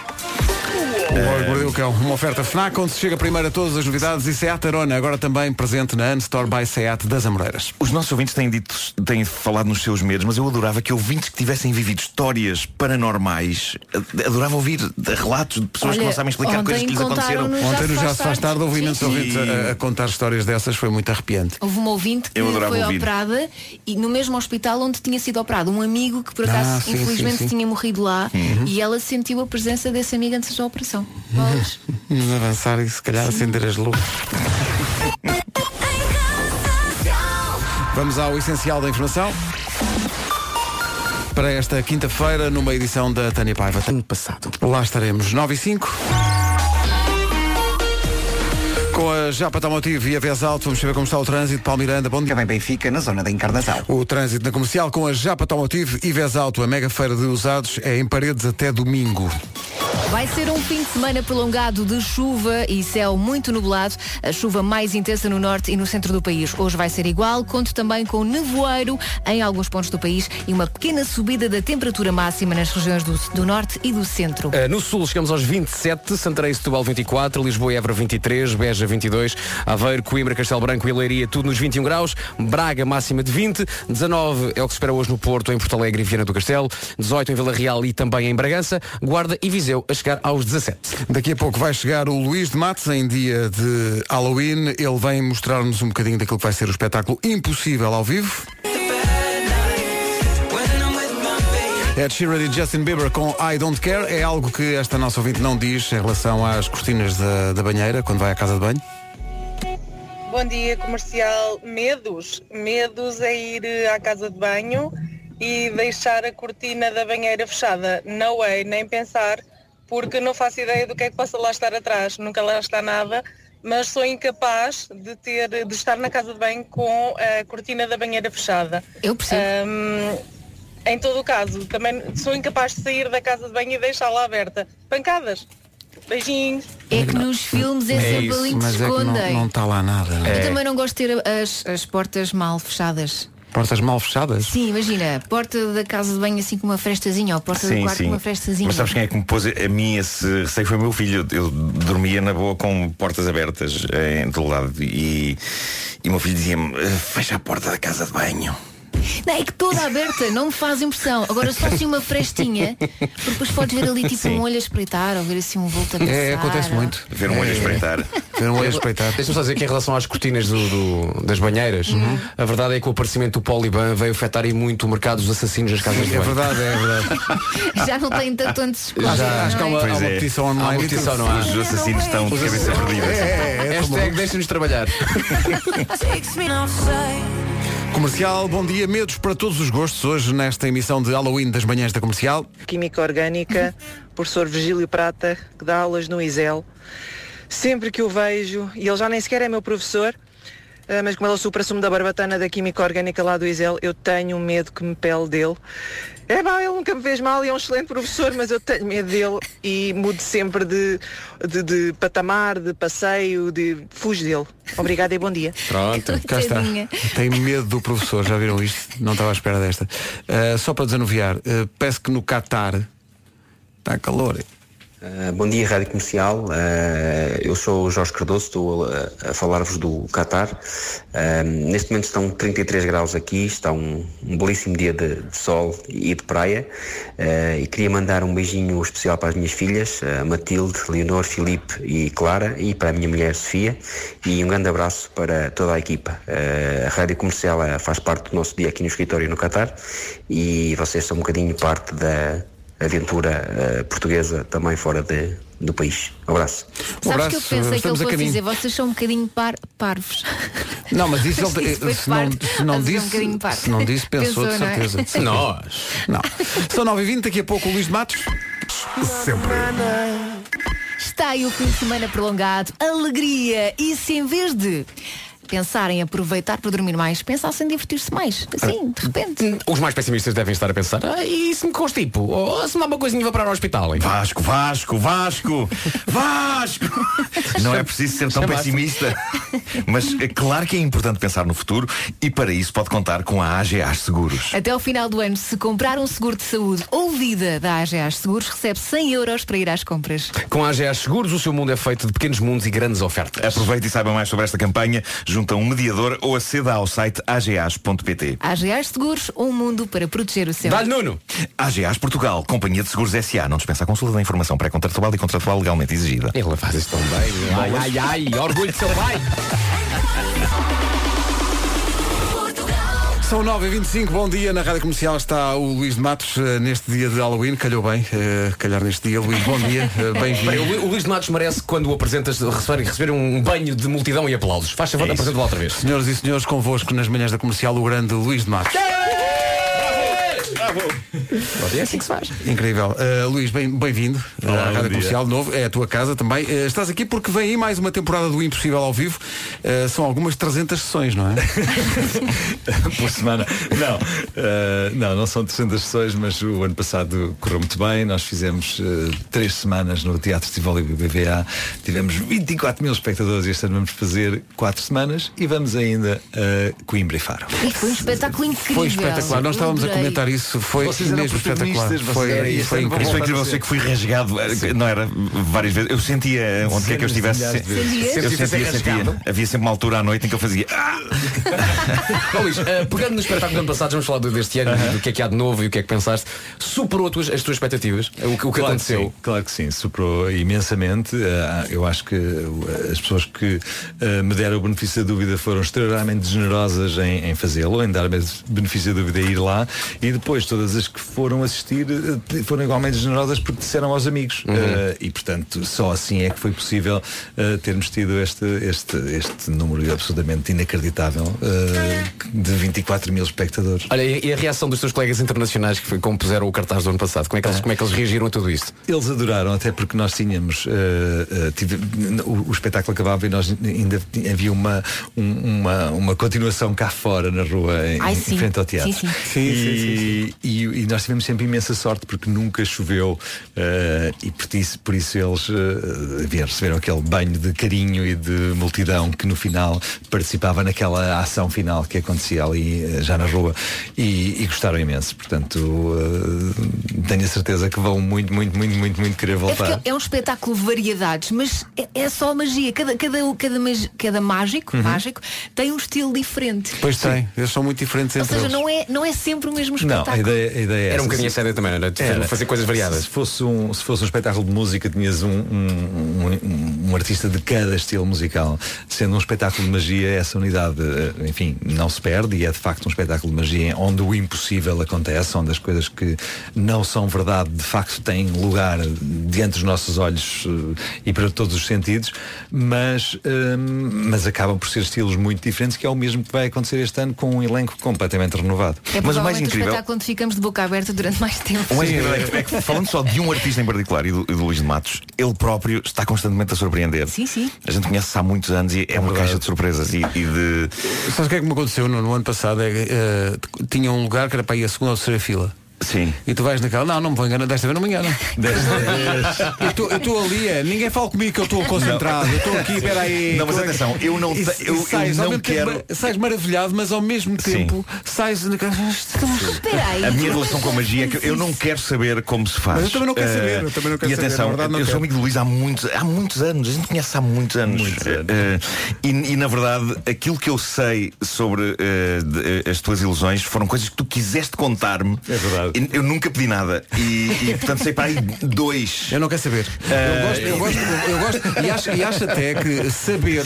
O Mordeu Cão, uma oferta FNAC onde se chega primeiro a todas as novidades e Seat Arona, agora também presente na Unstore by Seat das Amoreiras. Os nossos ouvintes têm dito, têm falado nos seus medos, mas eu adorava que ouvintes que tivessem vivido histórias paranormais, ad- adorava ouvir relatos de pessoas que Olha, não sabem explicar coisas que lhes aconteceram. Ontem no Já se faz faz tarde ouvi imensos ouvintes a, a contar histórias dessas, foi muito arrepiante. Houve uma ouvinte que foi ouvir. operada e no mesmo hospital onde tinha sido operado. Um amigo que por Ah, acaso sim, infelizmente sim, sim. tinha morrido lá Uhum. e ela sentiu a presença desse amigo antes da operação. Pois. Vamos avançar e se calhar acender as luzes. Vamos ao essencial da informação. Para esta quinta-feira, numa edição da Tânia Paiva. Ano passado. Lá estaremos, 9 e 5. Com a Japa Automotivo e a Vez Alto, vamos saber como está o trânsito. Paulo Miranda, bom dia. Também Benfica, na zona da Encarnação. O trânsito na comercial com a Japa Automotivo e Vez Alto, a mega feira de usados, é em paredes até domingo. Vai ser um fim de semana prolongado de chuva e céu muito nublado. A chuva mais intensa no norte e no centro do país. Hoje vai ser igual. Conto também com nevoeiro em alguns pontos do país e uma pequena subida da temperatura máxima nas regiões do, do norte e do centro. Uh, no sul chegamos aos 27, Santarém e Setúbal 24, Lisboa e Évora 23, Beja 22, Aveiro, Coimbra, Castelo Branco e Leiria, tudo nos 21 graus, Braga máxima de 20, 19 é o que se espera hoje no Porto, em Porto Alegre e Viana do Castelo, 18 em Vila Real e também em Bragança, Guarda e Viseu a chegar aos 17. Daqui a pouco vai chegar o Luís de Matos em dia de Halloween. Ele vem mostrar-nos um bocadinho daquilo que vai ser o espetáculo Impossível ao vivo. Ed Sheeran e Justin Bieber com I Don't Care é algo que esta nossa ouvinte não diz em relação às cortinas da, da banheira quando vai à casa de banho. Bom dia, comercial. Medos. Medos é ir eh, à casa de banho e deixar a cortina da banheira fechada. No way, nem pensar, porque não faço ideia do que é que possa lá estar atrás. Nunca lá está nada, mas sou incapaz de ter, de estar na casa de banho com a cortina da banheira fechada. Eu percebo. Ahm, em todo o caso, também sou incapaz de sair da casa de banho e deixá-la aberta. Pancadas. Beijinhos. É que nos filmes é, sempre ali que mas se é que não, escondem. não está lá nada. não é? Eu também não gosto de ter as, as portas mal fechadas. Portas mal fechadas? Sim, imagina, porta da casa de banho assim com uma frestazinha ou porta do Sim, quarto sim. com uma frestazinha. Mas sabes quem é que me pôs a mim esse receio? Foi o meu filho. Eu dormia na boa com portas abertas eh, em todo lado. E, e o meu filho dizia-me, "Eh, fecha a porta da casa de banho. Não, é que toda aberta não me faz impressão. Agora se fosse assim uma frestinha, porque depois podes ver ali tipo Sim. um olho a espreitar ou ver assim um vulto a passar. É, acontece ou- muito. Ver um olho a espreitar. Ver um olho a espreitar. Deixa-me só dizer que em relação às cortinas do, do- das banheiras, a verdade é que o aparecimento do Poliban veio afetar aí muito o mercado dos assassinos das casas de É banho. verdade, é verdade. Já não tem tanto esconder, Já, Acho que há uma, não é? há uma é. petição Há online. uma petição, não há? Os assassinos estão de cabeça perdida. É, é, é, Hashtag deixa-nos trabalhar. Comercial, bom dia. Medos para todos os gostos hoje nesta emissão de Halloween das manhãs da comercial. Química Orgânica, professor Virgílio Prata, que dá aulas no ISEL. Sempre que o vejo, e ele já nem sequer é meu professor, ah, mas como ele é o supra-sumo da barbatana da Química Orgânica lá do ISEL, eu tenho medo que me pele dele. É pá, ele nunca me fez mal e é um excelente professor, mas eu tenho medo dele e mudo sempre de, de, de patamar, de passeio, de fujo dele. Obrigada e bom dia. Pronto, cá está. Tenho medo do professor, já viram isto? Não estava à espera desta. Uh, só para desanuviar, uh, peço que no Qatar está calor. Uh, bom dia, Rádio Comercial. Uh, eu sou o Jorge Cardoso, estou a, a falar-vos do Qatar. Uh, neste momento estão 33 graus aqui, está um, um belíssimo dia de, de sol e de praia. E queria mandar um beijinho especial para as minhas filhas, Matilde, Leonor, Filipe e Clara, e para a minha mulher Sofia. E um grande abraço para toda a equipa. A Rádio Comercial faz parte do nosso dia aqui no escritório no Qatar e vocês são um bocadinho parte da aventura eh, portuguesa também fora de- do país. Um abraço. Sabes que eu pensei que ele fosse dizer, vocês são um bocadinho par parvos. Não, mas isso Mas ele, isso se, não, se, não é um disse, bocadinho parvo. se não disse, pensou, de Pensou, não é? certeza. Nós. Não. São 9h20, daqui a pouco o Luís de Matos. Sempre. Está aí o fim de semana prolongado, alegria. E se em vez de pensarem em aproveitar para dormir mais, pensassem em divertir-se mais. Assim, de repente. Os mais pessimistas devem estar a pensar, ah, e se me constipo? Ou se me dá uma coisinha vou parar ao hospital? hein?" Vasco, Vasco, Vasco, Vasco! Não é preciso ser tão pessimista. Mas é claro que é importante pensar no futuro e para isso pode contar com a AGA Seguros. Até ao final do ano, se comprar um seguro de saúde ou vida da AGA Seguros, recebe 100 euros para ir às compras. Com a AGA Seguros, o seu mundo é feito de pequenos mundos e grandes ofertas. Aproveite e saiba mais sobre esta campanha junto a um mediador ou aceda ao site agas.pt. AGA Seguros, um mundo para proteger o seu. Nuno! AGAs Portugal, Companhia de Seguros SA, não dispensa a consulta da informação pré-contratual e contratual legalmente exigida. Ele faz isso tão bem. Ai, ai, ai, orgulho de seu pai. São 9h25, bom dia. Na Rádio Comercial está o Luís de Matos eh, neste dia de Halloween. Calhou bem, eh, calhar neste dia. Luís, bom dia. Bem, Bem-vindo. o, Lu- o Luís de Matos merece, quando o apresentas, receber, receber um banho de multidão e aplausos. Faz favor, É isso. apresenta-o outra vez. Senhoras e senhores, convosco nas manhãs da comercial, o grande Luís de Matos. É assim que se faz. Incrível. Uh, Luís, bem- bem-vindo Olá, à bom Rádio dia. Comercial de novo. É a tua casa também. Uh, estás aqui porque vem aí mais uma temporada do Impossível ao vivo. Uh, são algumas 300 sessões, não é? por semana. Não, eh, não, não são 300 sessões, mas o ano passado correu muito bem. Nós fizemos eh, três semanas no Teatro Tivoli BBVA. Tivemos 24 mil espectadores e este ano vamos fazer quatro semanas e vamos ainda a Coimbra e Faro. E foi um espetáculo incrível. Foi espetacular. Nós estávamos a comentar isso. Foi Vocês eram mesmo espetacular. Foi, vocês- foi, incrível. Isso foi incrível, eu sei que fui rasgado, eh, não era várias vezes. Eu sentia onde quer que eu estivesse. Eu sentia, sentia. Havia sempre uma altura à noite em que eu fazia. "Ah!" Ó, Luís, eh, pegando no espetáculo do ano passado, vamos falar do- deste ano, do que é que há de novo e o que é que pensaste. Superou as tuas, as tuas expectativas? O, que- o que claro aconteceu? Que sim, claro que sim, superou imensamente. Ah, eu acho que uh, as pessoas que ah, me deram o benefício da dúvida foram extremamente generosas em, em fazê-lo, em dar-me benefício da dúvida a ir lá. E depois todas as que foram assistir ah, foram igualmente generosas porque disseram aos amigos. Ah, e portanto, só assim é que foi possível ah, termos tido este, este, este número absolutamente inacreditável ah, de 24 mil espectadores. Olha, e a reação dos teus colegas internacionais que compuseram o cartaz do ano passado? Como é que eles, como é que eles reagiram a tudo isto? Eles adoraram, até porque nós tínhamos eh, eh, tive- o, o espetáculo acabava e nós ainda havia uma, um- uma, uma continuação cá fora na rua em, Ai, em sim. frente ao teatro. Sim, sim. Sim, e, e- e nós tivemos sempre imensa sorte porque nunca choveu eh, e por isso, por isso eles vieram- receberam aquele banho de carinho e de multidão que no final participava naquela ação final que acontecia ali eh, já na rua e, e gostaram imenso. Portanto, eh, tenho a certeza que vão muito, muito, muito, muito, muito querer É voltar. porque é um espetáculo de variedades, mas é, é só magia. Cada, cada, cada, cada mágico, Uhum. mágico tem um estilo diferente. Pois tem. Eles são muito diferentes Ou entre seja, eles. não é, não é sempre o mesmo Não, espetáculo. a ideia, a ideia é Era um essa. bocadinho a sério também, era? Era. Fazer coisas variadas. Se fosse um, se fosse um espetáculo de música, tinhas um, um, um- um artista de cada estilo musical. Sendo um espetáculo de magia, essa unidade, eh, enfim, não se perde e é de facto um espetáculo de magia onde o impossível acontece, onde as coisas que não são verdade de facto têm lugar diante dos nossos olhos eh, e para todos os sentidos, mas, eh, mas acabam por ser estilos muito diferentes, que é o mesmo que vai acontecer este ano com um elenco completamente renovado. É provavelmente o espetáculo onde ficamos de boca aberta durante mais tempo. Incrível é é que, falando só de um artista em particular e do, e do Luís de Matos, ele próprio está constantemente a surpreender. Sim, sim. A gente conhece há muitos anos e é uma caixa de surpresas e, e de. Sabes o que é que me aconteceu no, no ano passado? É, eh, tinha um lugar que era para ir a segunda ou terceira fila. Sim. E tu vais naquela, não, não me vou enganar, desta vez não me engano. Eu estou- Eu estou ali, é, ninguém fala comigo que eu estou concentrado, eu estou aqui, peraí. Não, mas é atenção, eu não E- eu- eu sais, não mesmo tempo, quero- sais maravilhado, mas ao mesmo tempo sais naquela. Peraí. A minha relação com a magia é que eu não quero saber como se faz. Mas eu também não quero Eh, saber, eu também não quero E saber, atenção, na verdade eu sou quero. amigo do Luís há muitos, há muitos anos, a gente conhece há muitos anos. Eh, e, e, na verdade, aquilo que eu sei sobre eh, de- as tuas ilusões foram coisas que tu quiseste contar-me. É verdade. Eu nunca pedi nada. E, e, portanto sei para aí dois. Eu não quero saber. Eu gosto, eu gosto, eu gosto e, acho, e acho até que saber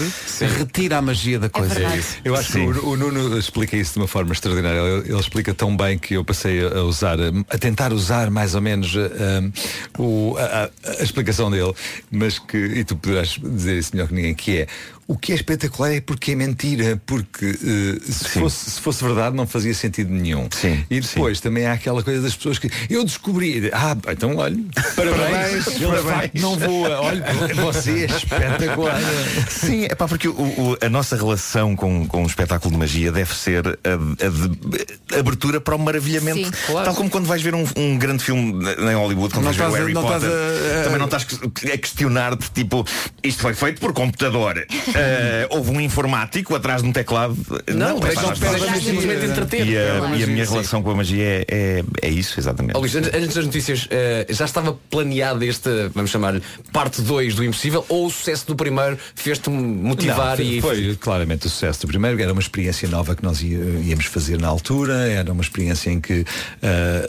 retira a magia da coisa. verdade. Eu acho que o, o Nuno explica isso de uma forma extraordinária. Ele, ele explica tão bem que eu passei a usar, a tentar usar mais ou menos eh, o- a, a- a explicação dele, mas que, e tu poderás dizer isso melhor que ninguém, que é o que é espetacular é porque é mentira, porque eh, se, fosse, se fosse verdade não fazia sentido nenhum. Sim, e depois também há aquela coisa das pessoas que eu descobri, ah, então olha, parabéns, Parabéns, ele parabéns. não voa, olha, você é espetacular. Sim, é pá, porque o- o- a nossa relação com, com o espetáculo de magia deve ser a, a de abertura para o maravilhamento. Sim. Tal como quando vais ver um, um grande filme em Hollywood, quando Não vais ver o Harry não Potter, estás a- a- também não estás a questionar-te, tipo, isto foi feito por computador. Eh, houve um informático atrás de um teclado. Não, é simplesmente entreter. E a, Pela e a minha relação com a magia é, é, é isso, exatamente. Luís, antes, das notícias, eh, já estava planeado este, vamos chamar-lhe, parte 2 do Impossível ou o sucesso do primeiro fez-te motivar Não, e. foi claramente o sucesso do primeiro era uma experiência nova que nós íamos fazer na altura era uma experiência em que ah,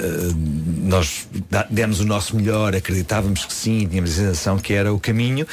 nós demos o nosso melhor acreditávamos que sim tínhamos a sensação que era o caminho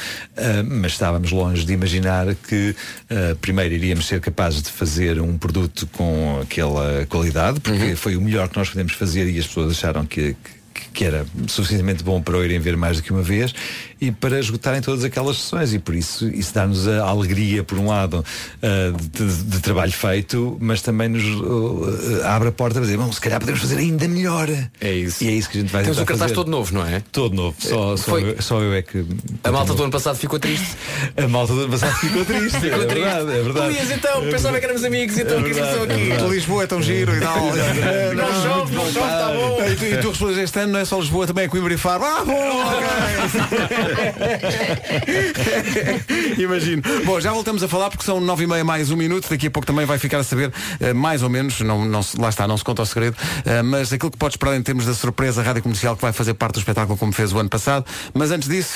mas estávamos longe de imaginar acreditar que uh, primeiro iríamos ser capazes de fazer um produto com aquela qualidade, porque foi o melhor que nós podemos fazer e as pessoas acharam que, que que era suficientemente bom para o irem ver mais do que uma vez e para esgotarem todas aquelas sessões e por isso isso dá-nos a alegria por um lado uh, de, de trabalho feito mas também nos uh, abre a porta para dizer bom, se calhar podemos fazer ainda melhor é isso e é isso que a gente vai Temos um cartaz fazer. todo novo, não é? todo novo só, só, Foi- eu, só eu é que A malta do ano passado ficou triste. a malta do ano passado ficou triste Ficou é triste. verdade, é verdade Luís, então, É pensava que éramos amigos, então o que é que verdade, são é aqui? verdade. Lisboa é tão giro e tal. Não chove, não chove, está bom. E tu, e tu respondes este ano não é só Lisboa, também é Coimbra e Faro. Ah, bom, ok. Imagino. Bom, já voltamos a falar porque são nove e meia mais um minuto. Daqui a pouco também vai ficar a saber eh, mais ou menos, não, não, se- lá está, não se conta o segredo, eh, mas aquilo que podes esperar em termos da surpresa rádio comercial que vai fazer parte do espetáculo como fez o ano passado. Mas antes disso.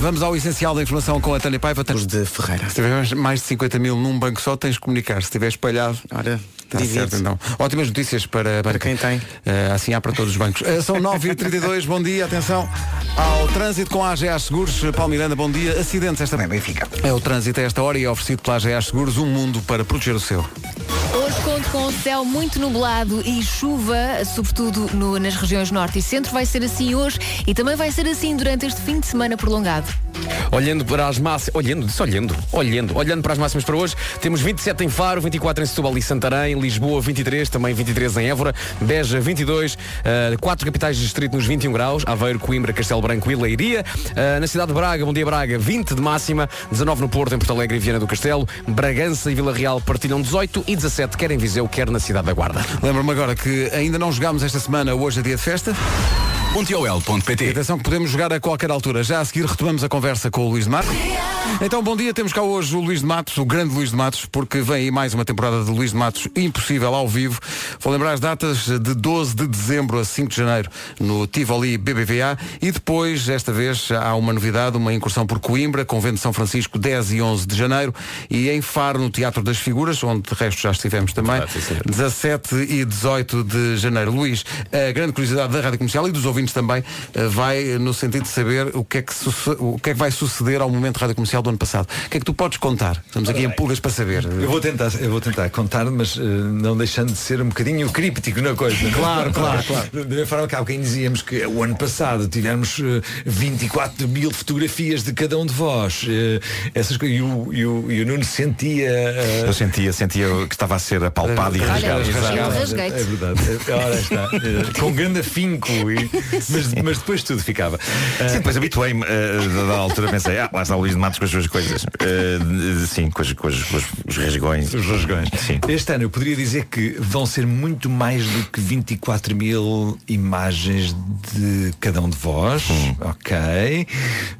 Vamos ao essencial da informação com a Tânia Paiva. Os de Ferreira. Se mais de 50 mil num banco só, tens de comunicar. Se estiver espalhado, Ora, Está divide. certo, então. Ótimas notícias para, Para quem tem. Eh, assim há para todos os bancos. Eh, são 9h32, bom dia, atenção ao trânsito com a AGA Seguros. Paulo Miranda, bom dia. Acidentes esta Bem, Benfica. É o trânsito a esta hora e é oferecido pela AGA Seguros, um mundo para proteger o seu. Hoje conto com o céu muito nublado e chuva, sobretudo no- nas regiões norte e centro. Vai ser assim hoje e também vai ser assim durante este fim de semana prolongado. Olhando para as máximas, olhando, disse olhando, olhando, olhando para as máximas para hoje, temos 27 em Faro, 24 em Setúbal e Santarém, Lisboa 23, também 23 em Évora, Beja 22, uh, quatro capitais de distrito nos 21 graus, Aveiro, Coimbra, Castelo Branco e Leiria, Uh, na cidade de Braga, Bom Dia Braga, 20 de máxima, 19 no Porto, em Porto Alegre e Viana do Castelo, Bragança e Vila Real partilham 18 e 17, quer em Viseu, quer na cidade da Guarda. Lembro-me agora que ainda não jogámos esta semana, hoje é dia de festa. Pontiol.pt Atenção que podemos jogar a qualquer altura. Já a seguir retomamos a conversa com o Luís de Matos. Então, bom dia, temos cá hoje o Luís de Matos, o grande Luís de Matos, porque vem aí mais uma temporada de Luís de Matos impossível ao vivo. Vou lembrar as datas de 12 de dezembro a 5 de janeiro no Tivoli BBVA e depois, esta vez, há uma novidade, uma incursão por Coimbra, Convento de São Francisco, 10 e 11 de janeiro e em Faro, no Teatro das Figuras, onde de resto já estivemos também, 17 e 18 de janeiro. Luís, a grande curiosidade da Rádio Comercial e dos ouvintes também eh, vai no sentido de saber o que, é que o que é que vai suceder ao momento Rádio Comercial do ano passado. O que é que tu podes contar? Estamos aqui em pulgas para saber. Eu vou tentar, eu vou tentar contar, mas eh, não deixando de ser um bocadinho críptico na coisa. Claro, claro, claro. Da mesma forma que há bocadinho dizíamos que o ano passado tivemos eh, 24 mil fotografias de cada um de vós. eh, essas coisas. E o, e o, e o Nuno sentia. Eu sentia, sentia que estava a ser apalpado e Olha, rasgado. rasguei-te. É verdade. É, Ora está. Com grande afinco. E, mas, mas depois tudo ficava. Sim, depois habituei-me, eh, da altura pensei, ah, lá está o Luís de Matos com as suas coisas. Eh, sim, com, as- com as- com os, rasgões. Os rasgões. Sim. Este ano eu poderia dizer que vão ser muito mais do que 24 mil imagens de cada um de vós. Ok.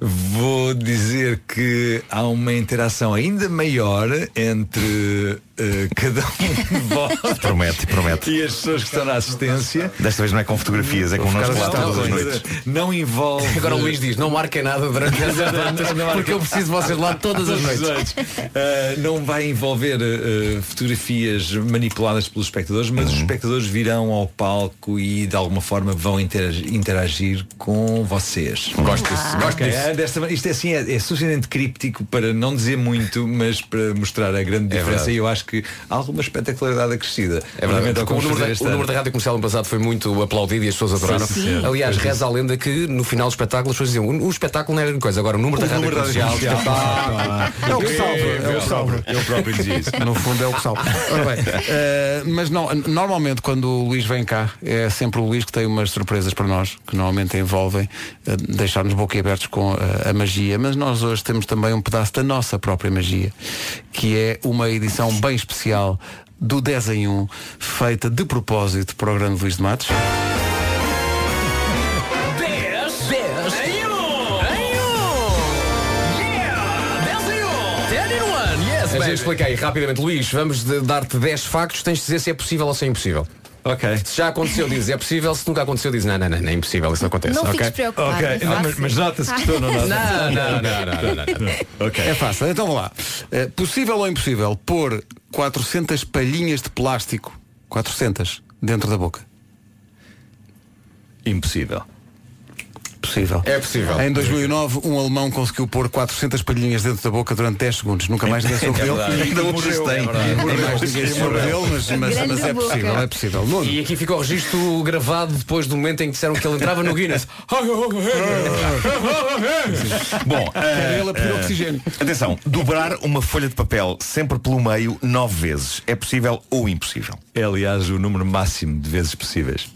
Vou dizer que há uma interação ainda maior entre eh, cada um de vós Promete, promete. e as pessoas que estão na assistência. Desta vez não é com fotografias, é connosco lá Não, todas as não, noites. Não envolve. Agora o Luís diz, não marquem nada durante as datas, porque eu preciso de vocês lá todas as noites. Uh, não vai envolver uh, fotografias manipuladas pelos espectadores, mas Uhum. os espectadores virão ao palco e de alguma forma vão interagir, interagir com vocês. Gosto disso, gosto Ok, disso. é desta isto é assim, é, é suficientemente críptico para não dizer muito, mas para mostrar a grande É diferença verdade. e eu acho que há alguma espetacularidade acrescida. É verdade, o que número, da, o número ano. da rádio comercial no passado foi muito aplaudido e as pessoas adoraram. Sim, sim. Aliás, Foi reza a lenda que no final do espetáculo as pessoas diziam o, o espetáculo não era coisa, agora o número da rádio número da comercial. rádio comercial. É o que salva, é o que salva. Eu próprio dizia isso. No fundo é o que salva. Ora bem, eh, mas não, normalmente quando o Luís vem cá, é sempre o Luís que tem umas surpresas para nós, que normalmente envolvem eh, deixar-nos boquiabertos com eh, a magia, mas nós hoje temos também um pedaço da nossa própria magia, que é uma edição bem especial do 10 em 1, feita de propósito para o grande Luís de Matos. 10, 10 em 1, em 1. Yeah, 10 em 1, 10 in 1, yes, A baby. gente explica aí rapidamente, Luís, vamos dar-te 10 factos, tens de dizer se é possível ou se é impossível. Ok. Se já aconteceu, dizes é possível, se nunca aconteceu, dizes não, não, não, não é impossível, isso não acontece. Não ok? fiques preocupado. Ok, é não, mas, mas nota-se que estou, não Não, não, não, não, não, não. Ok. É fácil, então vamos lá. Eh, possível ou impossível pôr 400 palhinhas de plástico, 400, dentro da boca? Impossível. Possível. É possível. Em 2009, um alemão conseguiu pôr 400 palhinhas dentro da boca durante 10 segundos. Nunca mais ninguém soube É dele. verdade. Ainda hoje Morreu. tem. Nunca mais ninguém soube dele, mas, mas, mas é possível, é possível. Nuno. E aqui fica o registro gravado depois do momento em que disseram que ele entrava no Guinness. Bom, ele a pedir ah, oxigênio. Atenção, dobrar uma folha de papel sempre pelo meio nove vezes. É possível ou impossível? É, aliás, o número máximo de vezes possíveis.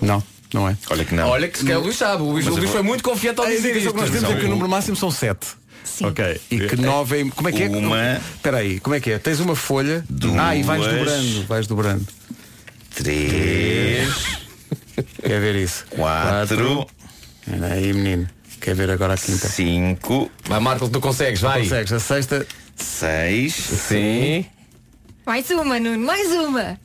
Não, não é. Olha que não. Olha que se calhar o Luís sabe. O Luís, o Luís foi muito confiante ao A dizer indicação isto. que nós temos é que o número máximo são 7. Ok. E que 9 é. Como é que é? Uma. Espera aí, como é que é? Tens uma folha. Ah, e vais Duas. dobrando. Vais dobrando. Três, Quer ver isso? quatro, Espera aí, menino. Quer ver agora a quinta? cinco, Vai, Marco, tu consegues, vai. Consegues. A sexta. seis, Sim. Mais uma, Nuno, mais uma.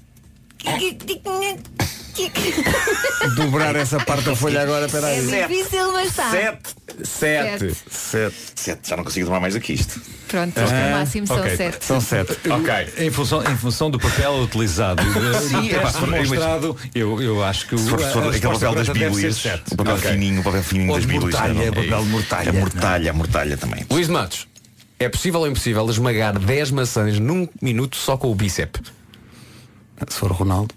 Dobrar essa parte da folha agora. Espera É difícil, mas está. sete. Sete. Sete. Sete. Já não consigo tomar mais do que isto. Pronto, Ah, o máximo são ok. sete. São sete. Ok. Em função, em função do papel utilizado, do, Sim, do é demonstrado, eu, eu acho que o, Se for, se for aquele papel das bíblias, o papel Ok. fininho, o papel fininho das bíblias. mortalha, é papel de mortalha. A mortalha, a mortalha também. Luís Matos. É possível ou impossível esmagar 10 maçãs num minuto só com o bíceps? Se for o Ronaldo.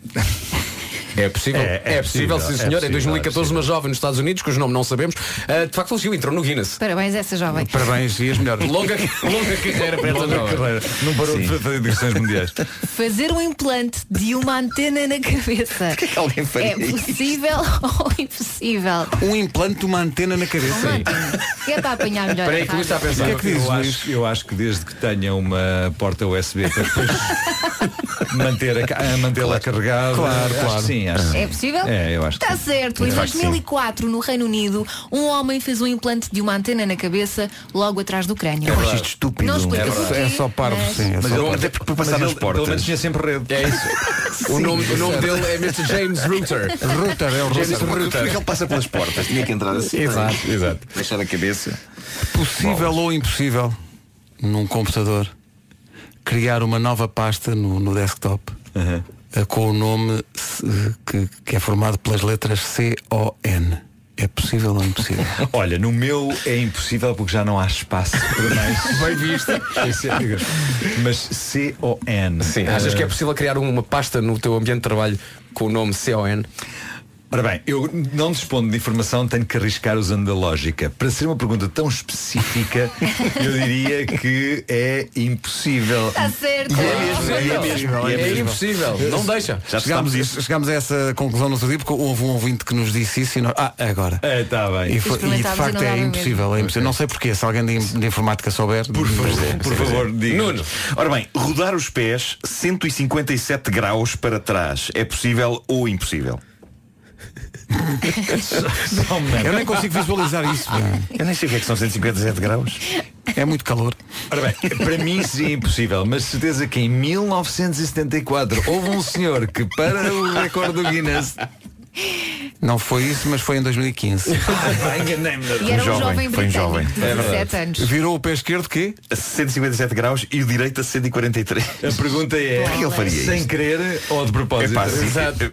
É possível, É, é, é possível, possível, sim é senhor. em possível, 2014, é uma jovem nos Estados Unidos, cujo nome não sabemos, ah, de facto conseguiu, entrou no Guinness. Parabéns a essa jovem. Parabéns e as melhores. Longa, longa carreira para essa Longa jovem. carreira. Não parou de fazer digressões mundiais. Fazer um implante de uma antena na cabeça. O que é que alguém faria É possível ou impossível? Um implante de uma antena na cabeça. Uma antena. Que é para apanhar melhor. Espera aí a que está a pensar. O que é que dizes, eu, acho, eu acho que desde que tenha uma porta USB para depois manter a, a mantê-la carregada. Claro, claro. que sim, acho sim. É possível? É, eu acho Está sim. certo. Em De facto, sim. 2004, no Reino Unido, um homem fez um implante de uma antena na cabeça logo atrás do crânio. Eu acho isto estúpido. Não explica É, porquê, é só parvo, mas- sim. É Mas só ele, Até mas passar nas ele, Pelo portas. menos tinha sempre rede. É isso. O nome, o nome dele é Mr. James Router. Router, é o James router. Como é que ele passa pelas portas? Tinha que entrar assim. Exato, exato. Deixar a cabeça. Possível ou impossível num computador criar uma nova pasta no, no desktop eh, com o nome eh, que, que é formado pelas letras C-O-N. É possível ou impossível? Olha, no meu é impossível porque já não há espaço para mais. Bem visto. Mas C-O-N. Sim, achas que é possível criar uma pasta no teu ambiente de trabalho com o nome CON? Ora bem, eu não dispondo de informação, tenho que arriscar usando a lógica. Para ser uma pergunta tão específica, eu diria que é impossível. Está certo. É impossível, É impossível. Não deixa. Já Chegámos, isso. chegámos a essa conclusão no outro dia porque houve um ouvinte que nos disse isso e nós. Ah, agora. É, está bem. E, foi- e de e facto não é impossível, é impossível. Não sei porquê, se alguém de, de informática souber. Por favor, por favor, diga. Nuno. Ora bem, rodar os pés 157 graus para trás é possível ou impossível? Eu nem consigo visualizar isso. Eu nem sei o que é que são 157 graus. É muito calor. Ora bem, para mim seria impossível, mas certeza que em 1974 houve um senhor que para o recorde do Guinness. Não foi isso, mas foi em 2015. Ah, Enganei-me. E era um jovem, jovem foi um jovem. britânico, de 17 anos. Virou o pé esquerdo quê? A 157 graus e o direito a 143. A pergunta é, Por que ele faria sem isto? querer ou de propósito? Epá, sim. Exato.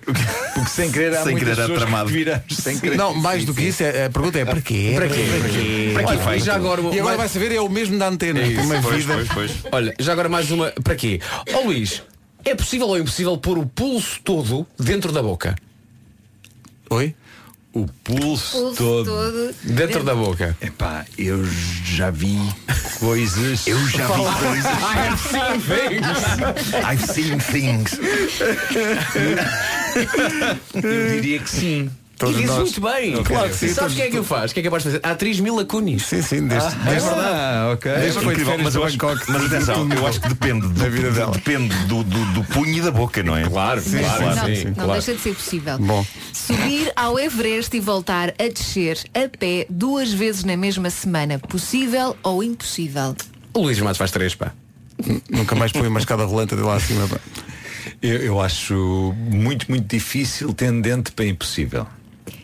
Porque sem querer há Sem muitas querer era pessoas tramado. que sem querer. Não, mais do que isso, é- a pergunta é para quê? Para quê? Para quê? Que Olha, efeito? e já agora, E agora vai saber, é o mesmo da antena. É isso, uma Pois, vida. pois, pois. Olha, já agora mais uma. Para quê? Ó Luís, é possível ou impossível pôr o pulso todo dentro da boca? Oi? O pulso, Pulso todo. todo. Dentro da boca. Epá, eu já vi coisas. Eu já vi coisas. I've seen things. Eu diria que sim. E diz nós. muito bem. Ok, claro que sim. Sabes quem é que o faz? Quem é que vais fazer? A atriz Mila Kunis. Sim, sim, desde, É desde- verdade. ok. Desde foi de Incrível, mas, de eu acho, Bangkok. mas atenção, eu acho que depende do, vida dela. depende do, do, do punho e da boca, não é? Claro, claro, não, sim, não claro. deixa de ser possível. Bom. Subir ao Everest e voltar a descer a pé duas vezes na mesma semana. Possível ou impossível? O Luís Matos faz três, pá. Nunca mais põe uma escada rolante de lá acima. pá. Eu, eu acho muito, muito difícil, tendente para impossível.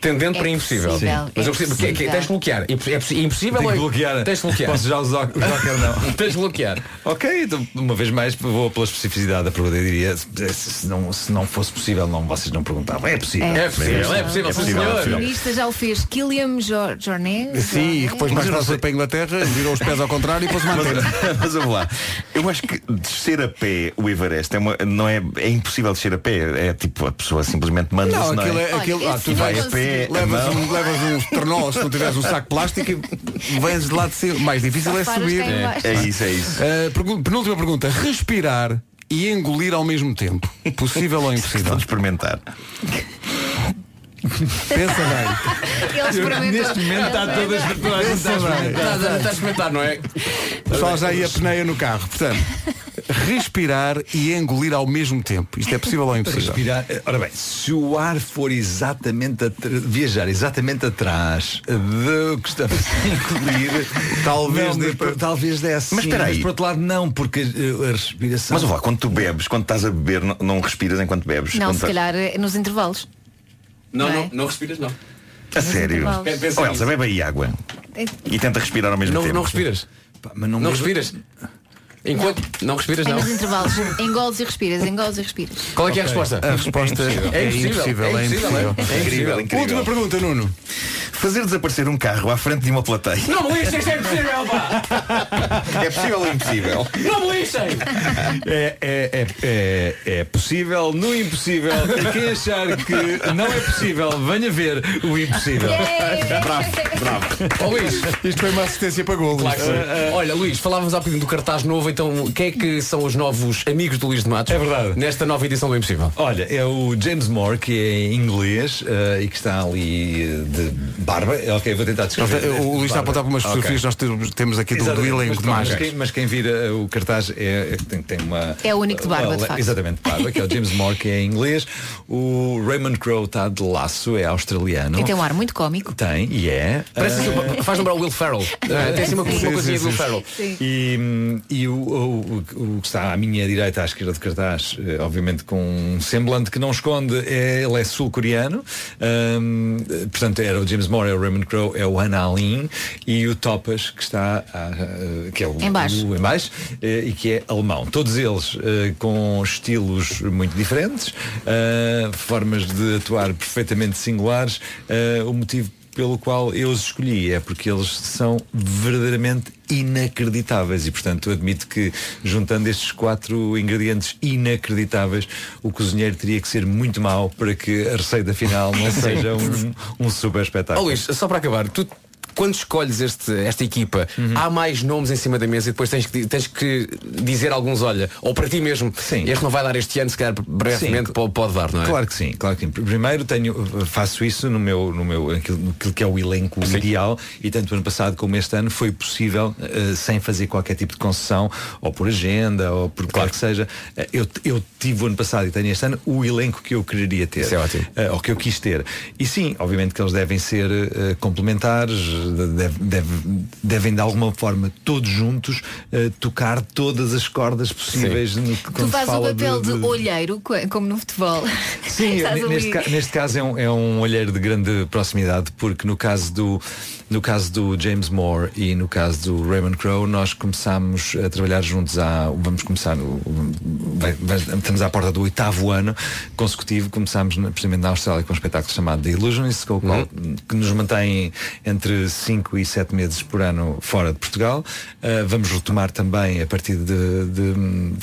Tendente É para impossível. possível, Mas eu é percebo, que, que, possível. tens de bloquear. É é impossível Tenho ou que é- bloquear. Tens de bloquear. Posso já usar o Joker não. tens de bloquear. Ok, então, uma vez mais vou pela especificidade da pergunta e diria se, não, se não fosse possível, não, vocês não perguntavam. É possível. É possível, é possível, senhor. O tenista já o fez. Killiam Jor- Jornet. Sim, e depois mais foi para a Inglaterra, virou os pés ao contrário e pôs uma antena. Mas, mas vamos lá. Eu acho que descer a pé o Everest é uma, não é, é impossível descer a pé. É tipo, a pessoa simplesmente manda-se. Não, Não, aquilo é? é. Aquilo, ah, tu vai vais pé, a levas, um, levas uns ternós, se tu tiveres um saco plástico e vens de lá de cima. Mais difícil é subir. baixo. É isso, é isso. Uh, penúltima pergunta. Respirar e engolir ao mesmo tempo. Possível ou impossível? Vamos experimentar. Pensa bem. Neste momento está todas a Pensa bem. Está a experimentar, não é? Pessoal já ia peneia no carro. Portanto, respirar e engolir ao mesmo tempo. Isto é possível ou impossível? Respirar. Ora bem, se o ar for exatamente viajar exatamente atrás do que estamos a engolir, Talvez não, dê para- talvez desse. Mas espera aí. Mas por outro lado não, porque eh, a respiração. Mas olha lá, quando tu bebes, quando estás a beber, não, não respiras enquanto bebes. Não, se tá- calhar eh, nos intervalos. Não, Não é? não, não respiras, não. A sério. pensar Oh, Elsa, bebe aí água. É- E tenta respirar ao mesmo Não, tempo. não respiras. Pá, mas não, Não respiras. Enquanto. Não respiras, É não. nos intervalos. Engoles e respiras, engoles e respiras. Qual é que é a resposta? A resposta É é impossível, impossível. É é impossível, impossível. é? Incrível, incrível. Última pergunta, Nuno. Fazer desaparecer um carro à frente de uma plateia. Não me lixem, isto é impossível, pá! É possível ou impossível? Não me lixem! É, é, é, é, é possível no impossível. E quem achar que não é possível, venha ver o impossível. Bravo, bravo. Ó Luís, Isto foi uma assistência para golo. claro que sim. Olha, Luís, falávamos há bocadinho do cartaz novo, então quem é que são os novos amigos do Luís de Matos? É verdade. Nesta nova edição do Impossível. Olha, é o James Moore, que é inglês eh, e que está ali eh, de barba. É, Ok, vou tentar descrever. O Luís está a apontar para umas fotografias que nós temos- aqui do, do elenco mas, de pronto, mas, quem, mas quem vira o cartaz é, é que tem, tem uma. É o único de barba, de facto. Exatamente, barba, que é o James Moore, que é inglês. O Raymond Crowe está de laço, é australiano. E tem um ar muito cómico. Tem, e é. Parece assim, faz lembrar o Will Ferrell. Ah, Tem assim uma, uma Sim, coisinha sim, do Will sim. Ferrell. E, e o, o- o- o que está à minha direita, à esquerda de cartaz, eh, obviamente com um semblante que não esconde, é, ele é sul-coreano. Eh, portanto, era o James Moore, é o Raymond Crowe, é o Han Alin e o Topas, que está ah, ah, que é o, o em baixo, eh, e que é alemão. Todos eles eh, com estilos muito diferentes, ah, formas de atuar perfeitamente singulares. O motivo pelo qual eu os escolhi. É porque eles são verdadeiramente inacreditáveis. E portanto admito que juntando estes quatro ingredientes inacreditáveis o cozinheiro teria que ser muito mau para que a receita final não seja um, um super espetáculo. Luís, só para acabar, tu quando escolhes este, esta equipa, Uhum. há mais nomes em cima da mesa e depois tens que, tens que dizer alguns, olha, ou para ti mesmo, Sim. este não vai dar este ano, se calhar brevemente Sim. pode, pode dar, não é? Claro que sim, claro que sim. Primeiro tenho, faço isso no meu, no meu aquilo, naquilo que é o elenco ideal e tanto ano passado como este ano foi possível, eh, sem fazer qualquer tipo de concessão, ou por agenda, ou por claro que seja. Eh, eu, eu tive o ano passado e tenho este ano o elenco que eu quereria ter. Isso é ótimo. eh, ou que eu quis ter. E sim, obviamente que eles devem ser eh, complementares, deve- deve- devem de alguma forma, todos juntos, eh, tocar todas as cordas possíveis. No, Tu quando se fazes o papel de, de- olheiro, co- como no futebol. Sim, neste, ca- neste caso é um, é um olheiro de grande proximidade, porque no caso do no caso do James Moore e no caso do Raymond Crowe, nós começámos a trabalhar juntos há. Vamos começar no. estamos à porta do oitavo ano consecutivo. Começámos precisamente na Austrália com um espetáculo chamado The Illusionist, com o qual, que nos mantém entre 5 e 7 meses por ano fora de Portugal. Uh, vamos retomar também a partir de, de,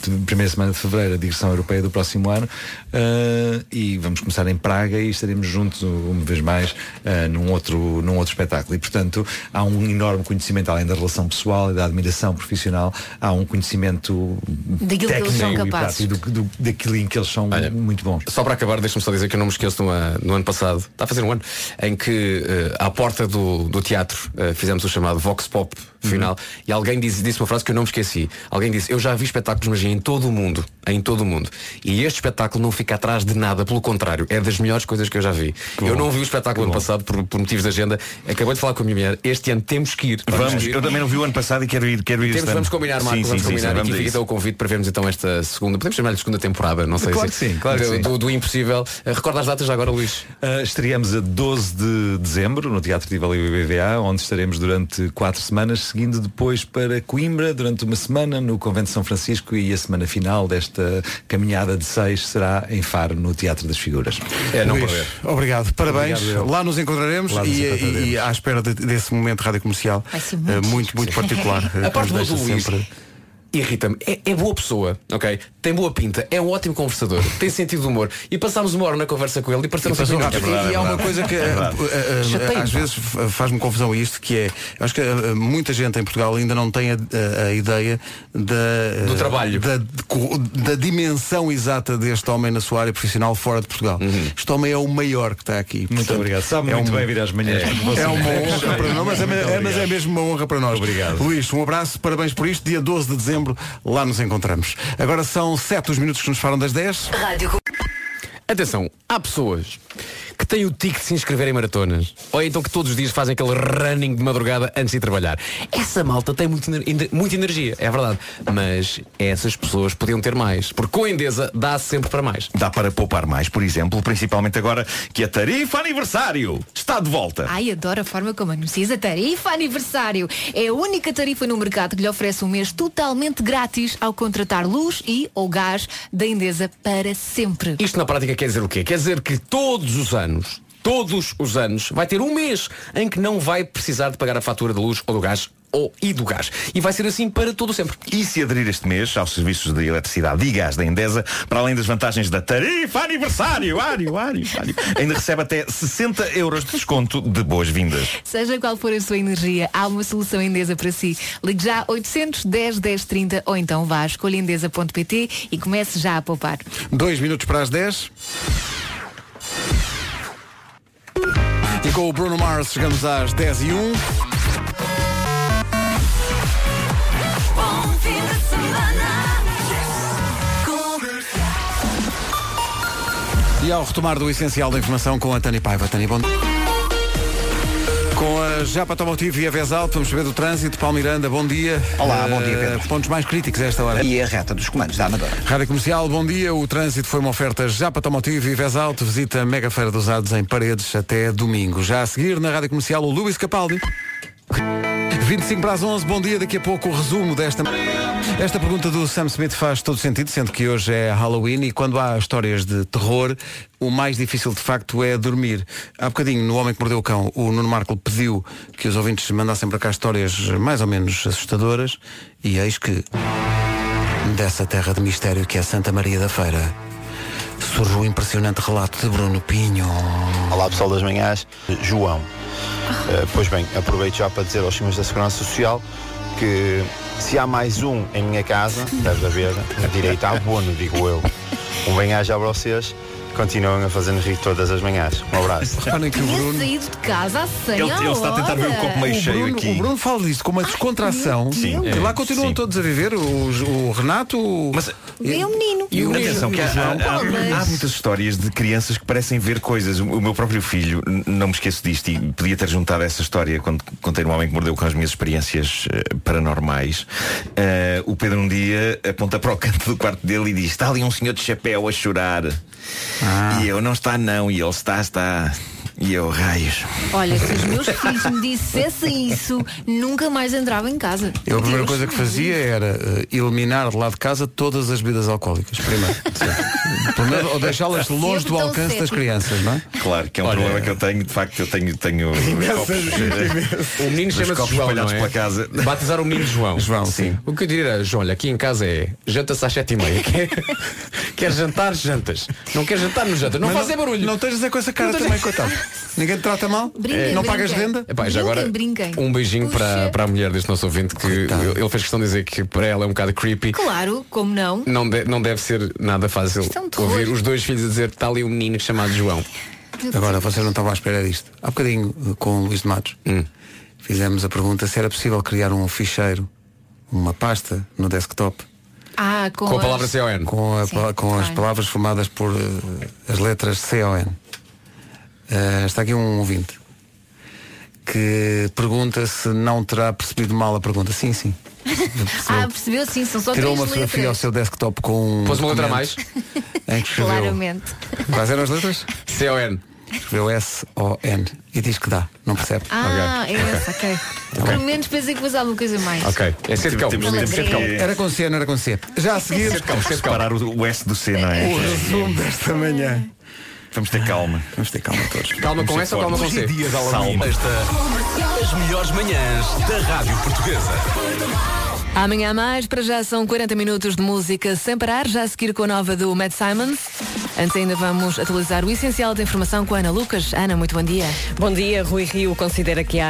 de primeira semana de fevereiro a digressão europeia do próximo ano uh, e vamos começar em Praga e estaremos juntos uma vez mais uh, num, outro, num outro espetáculo. E portanto há um enorme conhecimento, além da relação pessoal e da admiração profissional, há um conhecimento Daquilo que eles são técnico e capazes. prático do, do, daquilo em que eles são muito bons. Só para acabar, deixa-me só dizer que eu não me esqueço no, ano- no ano passado, está a fazer um ano, em que eh, à porta do, do teatro eh, fizemos o chamado Vox Pop final e alguém disse, disse uma frase que eu não me esqueci. Alguém disse, eu já vi espetáculos de magia em todo o mundo, em todo o mundo. E este espetáculo não fica atrás de nada, pelo contrário, é das melhores coisas que eu já vi. eu bom. não vi o espetáculo ano passado por, por motivos de agenda. Acabei de falar com a minha mulher, este ano temos que ir. Vamos, ir. eu também não vi o ano passado e quero ir, quero ir Temos, vamos combinar, Marco, Sim, vamos sim, sim, combinar sim, aqui vamos a fica então o convite para vermos então esta segunda, podemos chamar-lhe segunda temporada, não sei Claro se que sim, claro que do, sim. Do, do impossível. Uh, recorda as datas já agora, Luís. Uh, estreamos a 12 de dezembro no Teatro Tivoli BBVA, onde estaremos durante quatro semanas, seguindo depois para Coimbra durante uma semana no Convento de São Francisco e a semana final desta caminhada de seis será em Faro, no Teatro das Figuras. É, Luís, Obrigado, parabéns. Obrigado. Lá nos encontraremos, Lá nos e, encontraremos. e à espera de- desse momento rádio comercial Vai ser eh, muito muito, muito particular. eh, A parte do Luís sempre- irrita-me. É, é boa pessoa, ok? Tem boa pinta, é um ótimo conversador, tem sentido de humor. E passámos uma hora na conversa com ele e E cinco rápido. minutos. e há uma coisa que eh, Chateia-me, às vezes faz-me confusão isto, que é, eu acho que eh, muita gente em Portugal ainda não tem a, a- ideia da, Do trabalho. Da, da dimensão exata deste homem na sua área profissional fora de Portugal. Este homem é o maior que está aqui. Muito Portanto, obrigado. Sabe é muito um- bem vir às manhãs. você É uma honra para nós, mas é, é- mas é mesmo uma honra para nós. Obrigado. Luís, um abraço, parabéns por isto. Dia 12 de dezembro, lá nos encontramos. Agora são 7 os minutos que nos falam das 10. Rádio Atenção, há pessoas que têm o tique de se inscrever em maratonas ou então que todos os dias fazem aquele running de madrugada antes de ir trabalhar. Essa malta tem muito, muita energia, é verdade. Mas essas pessoas podiam ter mais. Porque com a Endesa dá sempre para mais. Dá para poupar mais, por exemplo, principalmente agora que a tarifa aniversário está de volta. Ai, adoro a forma como anuncias a tarifa aniversário. É a única tarifa no mercado que lhe oferece um mês totalmente grátis ao contratar luz e ou gás da Endesa para sempre. Isto na prática quer dizer o quê? Quer dizer que todos os anos, todos os anos, vai ter um mês em que não vai precisar de pagar a fatura da luz ou do gás ou e do gás. E vai ser assim para todo o sempre. E se aderir este mês aos serviços de eletricidade e gás da Endesa, para além das vantagens da tarifa aniversário, ário, ário, ário, ainda recebe até 60 euros de desconto de boas-vindas. Seja qual for a sua energia, há uma solução Endesa para si. Ligue já 810 1030 ou então vá a escolhaendesa.pt e comece já a poupar. Dois minutos para as 10. E com o Bruno Mars chegamos às 10 e 1. E ao retomar do essencial da informação com a Tânia Paiva. Tânia, bom com a Japa Automotivo e a Vesalto, vamos saber do trânsito. Paulo Miranda, bom dia. Olá, bom Eh, dia, Pedro. Pontos mais críticos a esta hora. E a reta dos comandos da Amadora. Rádio Comercial, bom dia. O trânsito foi uma oferta Japa Automotivo e Vesalto. Visita a Mega Feira dos Usados em Paredes até domingo. Já a seguir, na Rádio Comercial, o Luís Capaldi. 25 para as 11, bom dia. Daqui a pouco o resumo desta. Esta pergunta do Sam Smith faz todo sentido, sendo que hoje é Halloween e quando há histórias de terror, o mais difícil de facto é dormir. Há bocadinho, no Homem que Mordeu o Cão, o Nuno Marco pediu que os ouvintes mandassem para cá histórias mais ou menos assustadoras e eis que dessa terra de mistério que é Santa Maria da Feira surge o impressionante relato de Bruno Pinho. Olá pessoal das manhãs, João. Eh, pois bem, aproveito já para dizer aos senhores da Segurança Social que se há mais um em minha casa, deve haver direito a abono, digo eu. Um bem-aja a vocês, continuem a fazer-nos rir todas as manhãs. Um abraço. Reparem que o Tinha Bruno. saído de casa 100 Ele- ele está a tentar ver o copo meio O cheio Bruno, aqui. o Bruno fala disto com uma descontração. Sim, E lá continuam sim. todos a viver. O, o Renato. o- Mas É um menino. E o Atenção, que há, há- há- muitas histórias de crianças que parecem ver coisas. O, o meu próprio filho, n- não me esqueço disto, e podia ter juntado essa história quando contei no Homem que Mordeu com as minhas experiências eh, paranormais. Eh, o Pedro um dia aponta para o canto do quarto dele e diz: Está ali um senhor de chapéu a chorar. E eu, não está não, e ele está, está. E eu, raios. Olha, se os meus filhos me dissessem isso, nunca mais entrava em casa. Eu a primeira Deus coisa que fazia era eh, eliminar de lá de casa todas as bebidas alcoólicas. Primeiro. Menos, ou deixá-las longe do alcance das crianças, não é? Claro, que é um Olha, problema que eu tenho, de facto, eu tenho, tenho copos, O menino chama-se João, não é? casa. Batizar o menino João. João, sim. O que eu diria João, olha, aqui em casa é janta-se às sete e meia. Quer, quer jantar, jantas. Não quer jantar, não janta. Não Mas fazem barulho. Não estejas a com essa cara Não também, coitado. Ninguém te trata mal? Brinquem, não pagas brinquem. renda? Epá, já agora, brinquem. um beijinho Puxa. para, para a mulher deste nosso ouvinte que ele fez questão de dizer que para ela é um bocado creepy. Claro, como não? Não, de- não deve ser nada fácil é ouvir os dois filhos a dizer está ali um menino chamado João. Agora vocês não estavam à espera disto. Há bocadinho, eh, com o Luís de Matos, fizemos a pergunta se era possível criar um ficheiro, uma pasta no desktop Ah, com, Com a as- palavra CON. com, a pa- com as claro. palavras formadas por eh, as letras CON. Eh, está aqui um ouvinte que pergunta se não terá percebido mal a pergunta. Sim, sim. Ah, percebeu sim, são só Tirou uma fotografia ao letras. seu desktop com Pôs uma letra mais? Em que escreveu. Claramente. Quais eram as letras? CON. Escreveu S-O-N e diz que dá, não percebe. Ah, é essa, ok. Pelo menos pensei que fosse alguma coisa mais. Ok. É ser de cão. Temos- temos temos que- que- Era com C, não era com C. Já a seguir, Temos que separar o, o S do C, não é? o resumo desta manhã. Vamos ter calma. Vamos ter calma todos. Calma com Vamos essa ser ou calma com fortes. C? Salma. Esta, as melhores manhãs da Rádio Portuguesa. Amanhã há mais, para já são 40 minutos de música sem parar, já a seguir com a nova do Matt Simons. Antes ainda vamos atualizar o essencial da informação com a Ana Lucas. Ana, muito bom dia. Bom dia, Rui Rio considera que há